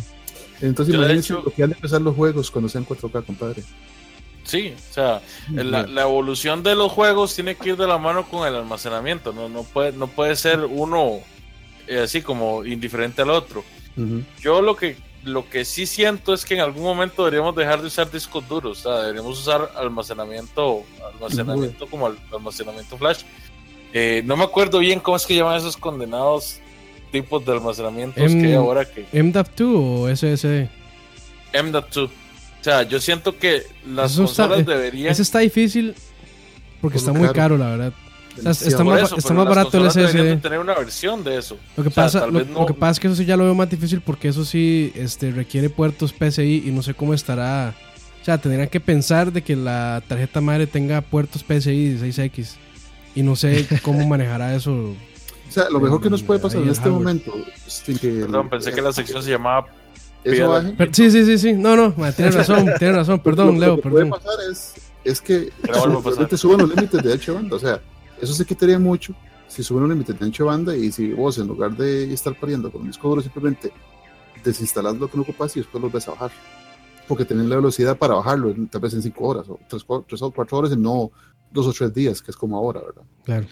Entonces, Yo, de imagínense hecho- lo que han de empezar los juegos cuando sean 4K, compadre. Sí, o sea, la, la evolución de los juegos tiene que ir de la mano con el almacenamiento, no, no, puede, no puede ser uno eh, así como indiferente al otro. Yo lo que, lo que sí siento es que en algún momento deberíamos dejar de usar discos duros, o sea, deberíamos usar almacenamiento, almacenamiento como al- almacenamiento flash. Eh, no me acuerdo bien cómo es que llaman esos condenados tipos de almacenamientos Em, que hay ahora que MDAP2 o SSD. M.2. O sea, yo siento que las Eso consolas eh, deberían Ese está difícil porque Por está muy caro. la verdad. sea, está más- eso, está barato el SSD. de tener una versión de eso. Lo que, O sea, pasa, lo, que pasa es que eso sí ya lo veo más difícil porque eso sí este, requiere puertos PCI y no sé cómo estará. O sea, tendrían que pensar de que la tarjeta madre tenga puertos PCI 16X y no sé cómo manejará eso. O sea, lo mejor que nos puede pasar en este hardware. momento, sin que Perdón, pensé que la sección se llamaba eso. Pero- sí, sí, sí, sí. No, no, ma, tienes razón, tienes razón. Perdón, lo, Leo, lo que puede pasar es, es que realmente suban los límites de ancho banda. O sea, eso se quitaría mucho si suben los límites de ancho banda y si vos, en lugar de estar pariendo con un disco duro, simplemente desinstalás lo que no ocupas y después lo ves a bajar. Porque tenés la velocidad para bajarlo, tal vez en 5 horas, o 3 o 4 horas, y no 2 o 3 días, que es como ahora, ¿verdad? Claro.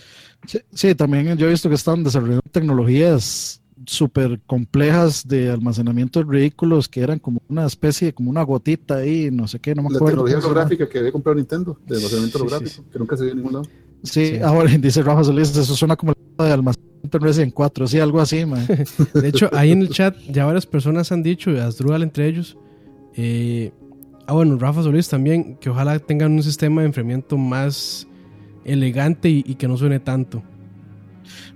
Sí, sí, también yo he visto que están desarrollando tecnologías súper complejas de almacenamiento de vehículos que eran como una especie, de- como una gotita ahí, no sé qué, no me La acuerdo. tecnología se llama. holográfica que había comprado Nintendo, de almacenamiento Sí, sí, holográfico, que nunca se vio en ningún lado. Sí, Sí. ahora dice Rafa Solís, eso suena como el de almacenamiento en Resident 4, sí, algo así, man. De hecho, ahí en el chat ya varias personas han dicho, Asdrúbal entre ellos, eh, ah bueno, Rafa Solís también, que ojalá tengan un sistema de enfriamiento más elegante y, y que no suene tanto.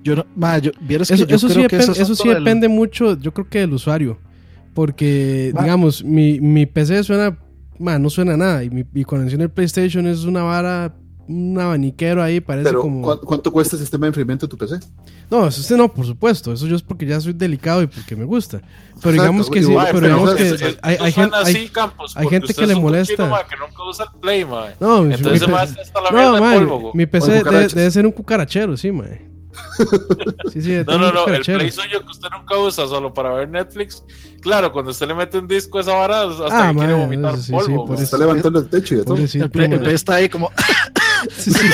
Yo no, ma, yo, vieras que Eso, yo eso sí, creo que ese eso sí del- depende mucho, yo creo que del usuario. Porque, Ma- digamos, mi, mi PC suena, ma, no suena nada. Y mi, mi conexión al PlayStation es una vara, un abaniquero ahí, parece Pero, como. ¿cu- ¿cuánto cuesta el sistema de enfriamiento de tu PC? No, eso sí no, por supuesto. Eso yo es porque ya soy delicado y porque me gusta. Pero Exacto, digamos que sí, pero digamos que es- hay, hay gente. hay- así, Campos, hay porque gente que le es un molesta. cochino, ma, que nunca usa el Play, ma. no, mi- Entonces, mi- ma, está la no, de polvo, güey. mi PC debe, ser un cucarachero, sí, man. Sí, sí, debe No, no, no, el. Play suyo que usted nunca usa solo para ver Netflix. Claro, cuando usted le mete un disco a esa vara, hasta Ah, que quiere man, vomitar eso sí, sí, polvo. por. Está levantando el techo y todo. El Play, el man. Play está ahí como, Sí, sí.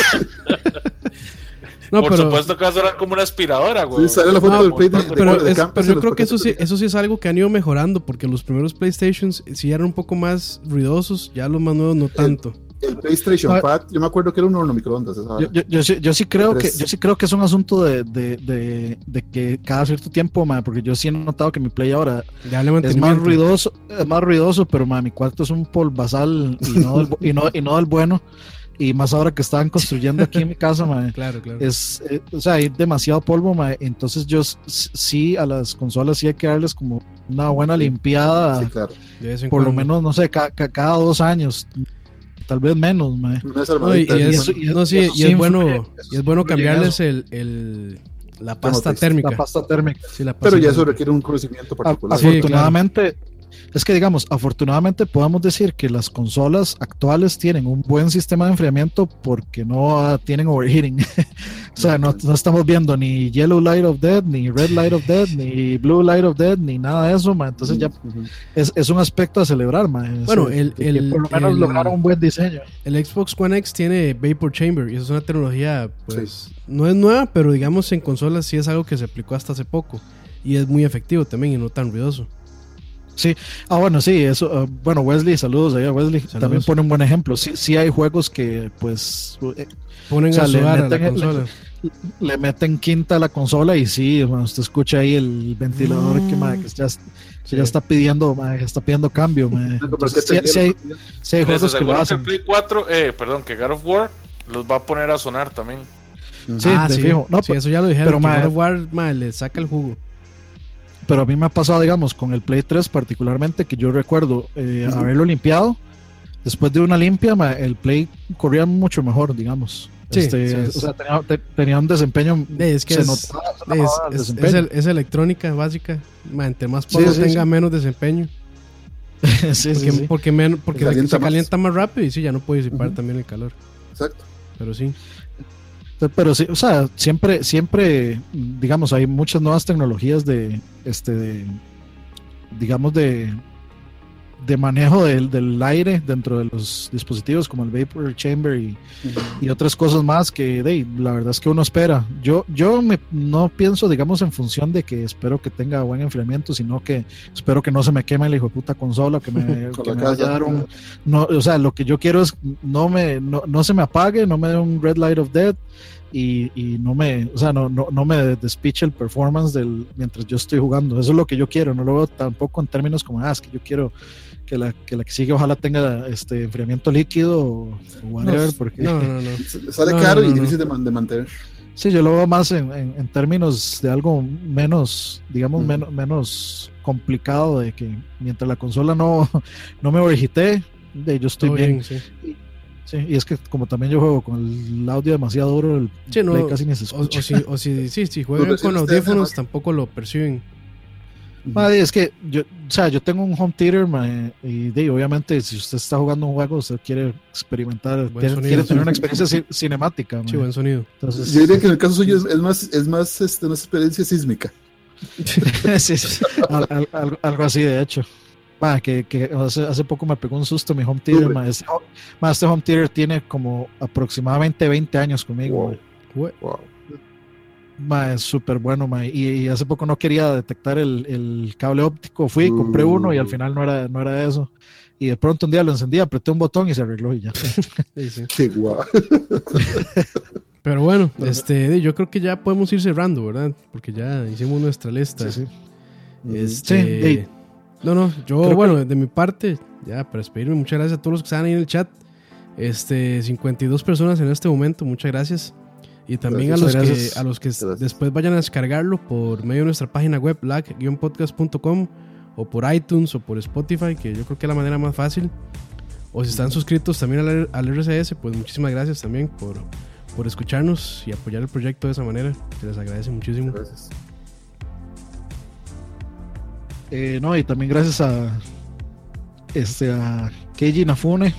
No, Por pero, supuesto que va a sonar como una aspiradora, güey. Sí, sale la foto No, del Play de, de- pero, de es- campus pero en yo creo que eso sí, eso sí es algo que han ido mejorando, porque los primeros PlayStations sí eran un poco más ruidosos, ya los más nuevos no tanto. El PlayStation Ah. Pad, yo me acuerdo que era un horno microondas. Esa yo, yo, yo sí, yo sí creo que yo sí creo que es un asunto de, de, de, de que cada cierto tiempo, ma, porque yo sí he notado que mi Play ahora es más ruidoso, es más ruidoso, pero ma, mi cuarto es un polvazal y no del, y no, y no del bueno. Y más ahora que estaban construyendo aquí en mi casa, ma, Claro, claro. es, eh, o sea, hay demasiado polvo, ma, entonces yo sí a las consolas sí hay que darles como una buena limpiada, Sí, claro. Por lo menos, no sé, ca- ca- cada dos años, tal vez menos, ma. Unas No, y, y es, eso- y no, sí, eso y sí es bueno, eso y es bueno cambiarles eso. el, el- la pasta térmica. La pasta térmica. Sí, la pasta Pero ya eso térmica. requiere un conocimiento particular. Sí, afortunadamente, es que digamos, afortunadamente podemos decir que las consolas actuales tienen un buen sistema de enfriamiento porque no ah, tienen overheating. o sea, no, no, estamos viendo ni Yellow Light of Dead, ni Red Light of Dead, ni Blue Light of Dead, ni nada de eso, ma. entonces ya es, es, un aspecto a celebrar. Ma. Bueno, el, el, por lo menos el, lograron un buen diseño. El Xbox One X tiene Vapor Chamber y eso es una tecnología, pues, sí. no es nueva, pero digamos en consolas sí es algo que se aplicó hasta hace poco y es muy efectivo también y no tan ruidoso. Sí, ah, bueno, sí, eso, uh, bueno, Wesley, saludos ahí a Wesley, saludos. también pone un buen ejemplo. Sí, sí hay juegos que, pues, eh, ponen o sea, a sudar a la le, consola. Le, le, meten quinta a la consola y sí, bueno, usted escucha ahí el ventilador mm. que, madre, que ya, sí. ya, está pidiendo, madre, está pidiendo cambio. Entonces, sí, sí, hay, sí hay juegos que lo hacen. Que Play 4, eh, perdón, que God of War los va a poner a sonar también. Sí, ah, fijo. No, sí, eso ya lo dijeron. Pero, God of War, madre, le saca el jugo pero a mí me ha pasado, digamos, con el Play 3 particularmente, que yo recuerdo eh, uh -huh. haberlo limpiado. Después de una limpia, el Play corría mucho mejor, digamos. Sí, este, sí, o sea, tenía, te, tenía, un desempeño. Es que se es, notaba, se es, el es, desempeño. es, el, es, electrónica básica. Ma, entre más polvo tenga, menos desempeño. sí, porque, sí, porque, men, porque calienta se calienta más. más. rápido y sí, ya no puede disipar uh -huh. también el calor. Exacto. Pero sí. Pero sí, o sea, siempre, siempre, digamos, hay muchas nuevas tecnologías de, este, de, digamos, de, de manejo del, del, aire dentro de los dispositivos como el vapor chamber y, uh -huh. y otras cosas más que de, la verdad es que uno espera. Yo, yo me, no pienso, digamos, en función de que espero que tenga buen enfriamiento, sino que espero que no se me queme la hijo de puta consola, que me, que me vaya a dar un... No, o sea, lo que yo quiero es no, me, no, no se me apague, no me dé un red light of death y, y, no me, o sea, no, no, no me despiche el performance del, mientras yo estoy jugando. Eso es lo que yo quiero, no lo veo tampoco en términos como, ah, es que yo quiero que la que, la que sigue ojalá tenga este enfriamiento líquido o whatever, no, porque no, no, no. sale caro y difícil de, de, mantener. Sí, yo lo veo más en, en, en términos de algo menos, digamos, mm. menos, menos complicado, de que mientras la consola no, no me overheaté, de yo estoy bien. bien sí. y, Sí, y es que como también yo juego con el audio demasiado duro, el sí, no, play casi ni se escucha. O, o, si, o si, sí, si juegan con audífonos tampoco lo perciben. Madre, es que yo, o sea, yo tengo un home theater madre, y de, obviamente si usted está jugando un juego, usted quiere experimentar, tiene, sonido, quiere tener una experiencia cinemática. Sí, buen sonido. Entonces, yo diría que en el caso suyo es, es más, es más este, una experiencia sísmica. sí, sí. Al, al, algo así, de hecho. Que, que hace, hace, poco me pegó un susto mi home theater. Ma, este, este, home theater tiene como aproximadamente 20 años conmigo. Wow. wow. Ma, es súper bueno. Ma, y, y, hace poco no quería detectar el, el cable óptico. Fui, uh. compré uno y al final no era, no era eso. Y de pronto un día lo encendí, apreté un botón y se arregló y ya. sí, sí. Qué guau. Pero bueno, este, yo creo que ya podemos ir cerrando, ¿verdad? Porque ya hicimos nuestra lista. Sí, sí. Este, sí, hey. No, no, yo, Creo bueno, que... de mi parte, ya para despedirme, muchas gracias a todos los que están ahí en el chat. Este, 52 personas en este momento, muchas gracias. Y también gracias, a, los gracias. que, a los que gracias. después vayan a descargarlo por medio de nuestra página web, lag-podcast.com, o por iTunes o por Spotify, que yo creo que es la manera más fácil. O si están suscritos también al, al RCS, pues muchísimas gracias también por, por escucharnos y apoyar el proyecto de esa manera. Se les agradece muchísimo. Gracias. Eh, no, y también gracias a este a Keiji Nafune.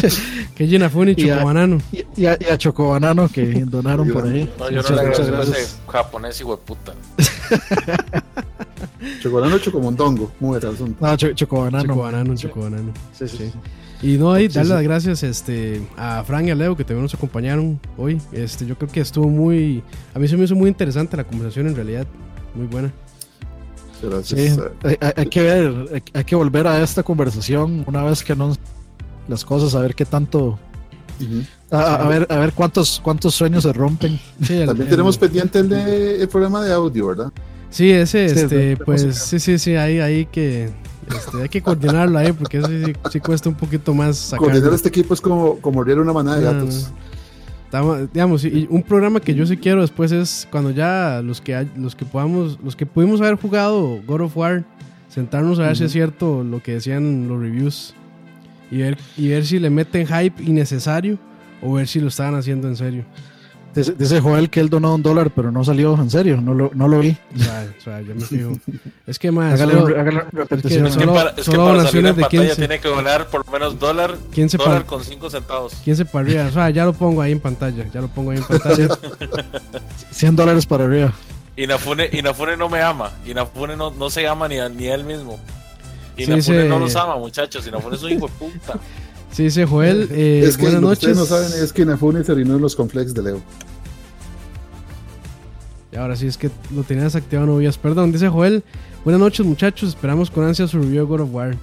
Keiji Nafune y Chocobanano. Y, y, a, y a Chocobanano que donaron por ahí. No, yo muchas, no le muchas gracias. japonés y hueputa. Chocobanano Chocomondongo, muy el asunto. No, cho Chocobanano. Chocobanano, Chocobanano. Sí, sí. sí. Y no, ahí darle las gracias este, a Frank y a Leo que también nos acompañaron hoy. Este, yo creo que estuvo muy. A mí se me hizo muy interesante la conversación en realidad. Muy buena. Sí, hay, hay, que ver, hay, hay, que volver a esta conversación una vez que no las cosas, a ver qué tanto. Uh -huh. a, a, ver, a ver cuántos, cuántos sueños se rompen. Sí, el, También el, tenemos pendiente el, de, el programa de audio, ¿verdad? Sí, ese, sí, este, pues, sí, sí, sí, ahí, ahí que. Este, hay que coordinarlo ahí porque eso sí, sí, cuesta un poquito más sacarlo. Coordinar este equipo es como, como una manada de gatos. Digamos, y un programa que yo sí quiero después es cuando ya los que los que podamos, los que pudimos haber jugado God of War, sentarnos a ver uh -huh. si es cierto lo que decían los reviews y ver, y ver si le meten hype innecesario o ver si lo estaban haciendo en serio. Dice, dice Joel que él donó un dólar, pero no salió en serio, no lo, no lo vi. Yo me fijo. Es que más. Hágale, solo, hágale es que repetición. Es que Solo- para, es que para salir en de pantalla 15. tiene que donar por lo menos dólar, 15 dólar con 5 centavos. 15 para arriba. O sea, ya lo pongo ahí en pantalla. Ya lo pongo ahí en pantalla. 100 dólares para arriba. Inafune, Inafune no me ama. Inafune no, no se ama ni a, ni a él mismo. Sí, Inafune dice- no los ama, muchachos. Inafune es un hijo de puta. Sí, dice Joel. Eh, es que buenas lo que noches. ustedes no saben es que Inafune se orinó en los complex de Leo. Y ahora sí es que lo tenías desactivado, no veías. Perdón, dice Joel. Buenas noches, muchachos. Esperamos con ansia su review de God of War.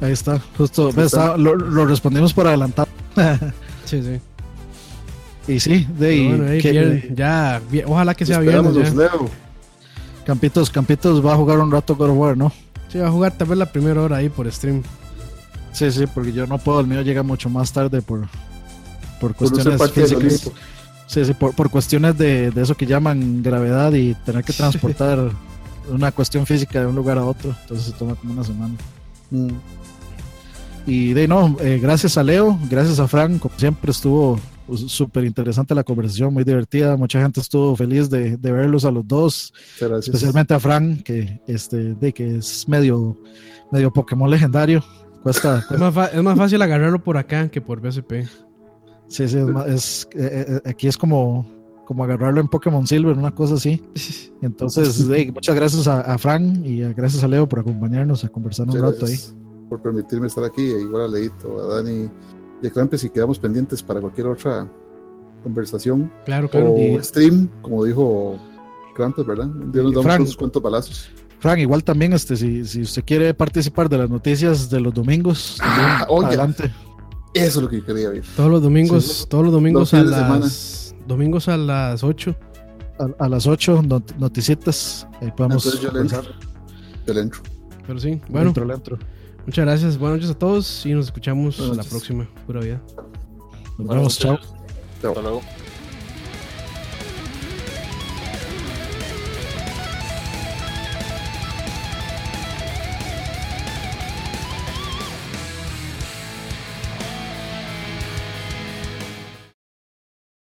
Ahí está, justo. Ahí está. lo, lo respondimos por adelantado. Sí, sí. y sí, de ahí, bueno, ahí, que- bien, ya, bien, ojalá que sea. Leo. Campitos, Campitos va a jugar un rato God of War, ¿no? Sí, va a jugar tal vez la primera hora ahí por stream. Sí, sí, porque yo no puedo, el mío llega mucho más tarde por, por cuestiones físicas. Sí, sí, por, por cuestiones de, de eso que llaman gravedad y tener que transportar una cuestión física de un lugar a otro. Entonces se toma como una semana. Mm. Y de no, eh, gracias a Leo, gracias a Frank, como siempre estuvo súper interesante la conversación, muy divertida. Mucha gente estuvo feliz de, de verlos a los dos, gracias. especialmente a Frank, que, este, de, que es medio, medio Pokémon legendario. Cuesta, Es más, es más fácil agarrarlo por acá que por BSP. Sí, sí, es, ma- es- eh, eh, aquí es como, como agarrarlo en Pokémon Silver, una cosa así. Entonces, hey, muchas gracias a, a Fran y a- gracias a Leo por acompañarnos a conversar un rato ahí. gracias por permitirme estar aquí. e Igual a Leito, a Dani y a Clampes y quedamos pendientes para cualquier otra conversación Claro, claro. o stream, como dijo Krampus, ¿verdad? Día nos damos Frank. unos cuantos balazos. Fran, igual también, este, si, si usted quiere participar de las noticias de los domingos, también, Ah, oye. adelante. Eso es lo que quería ver. Todos los domingos, Sí. todos los domingos Los a las domingos a las 8. A, a las 8, not- noticitas, ahí podemos Entonces yo le entro. conversar. Yo le entro. Pero sí, bueno, Entro, le entro. muchas gracias. Buenas noches a todos y nos escuchamos la próxima. Pura vida. Nos vemos, chao. Chao. Hasta luego.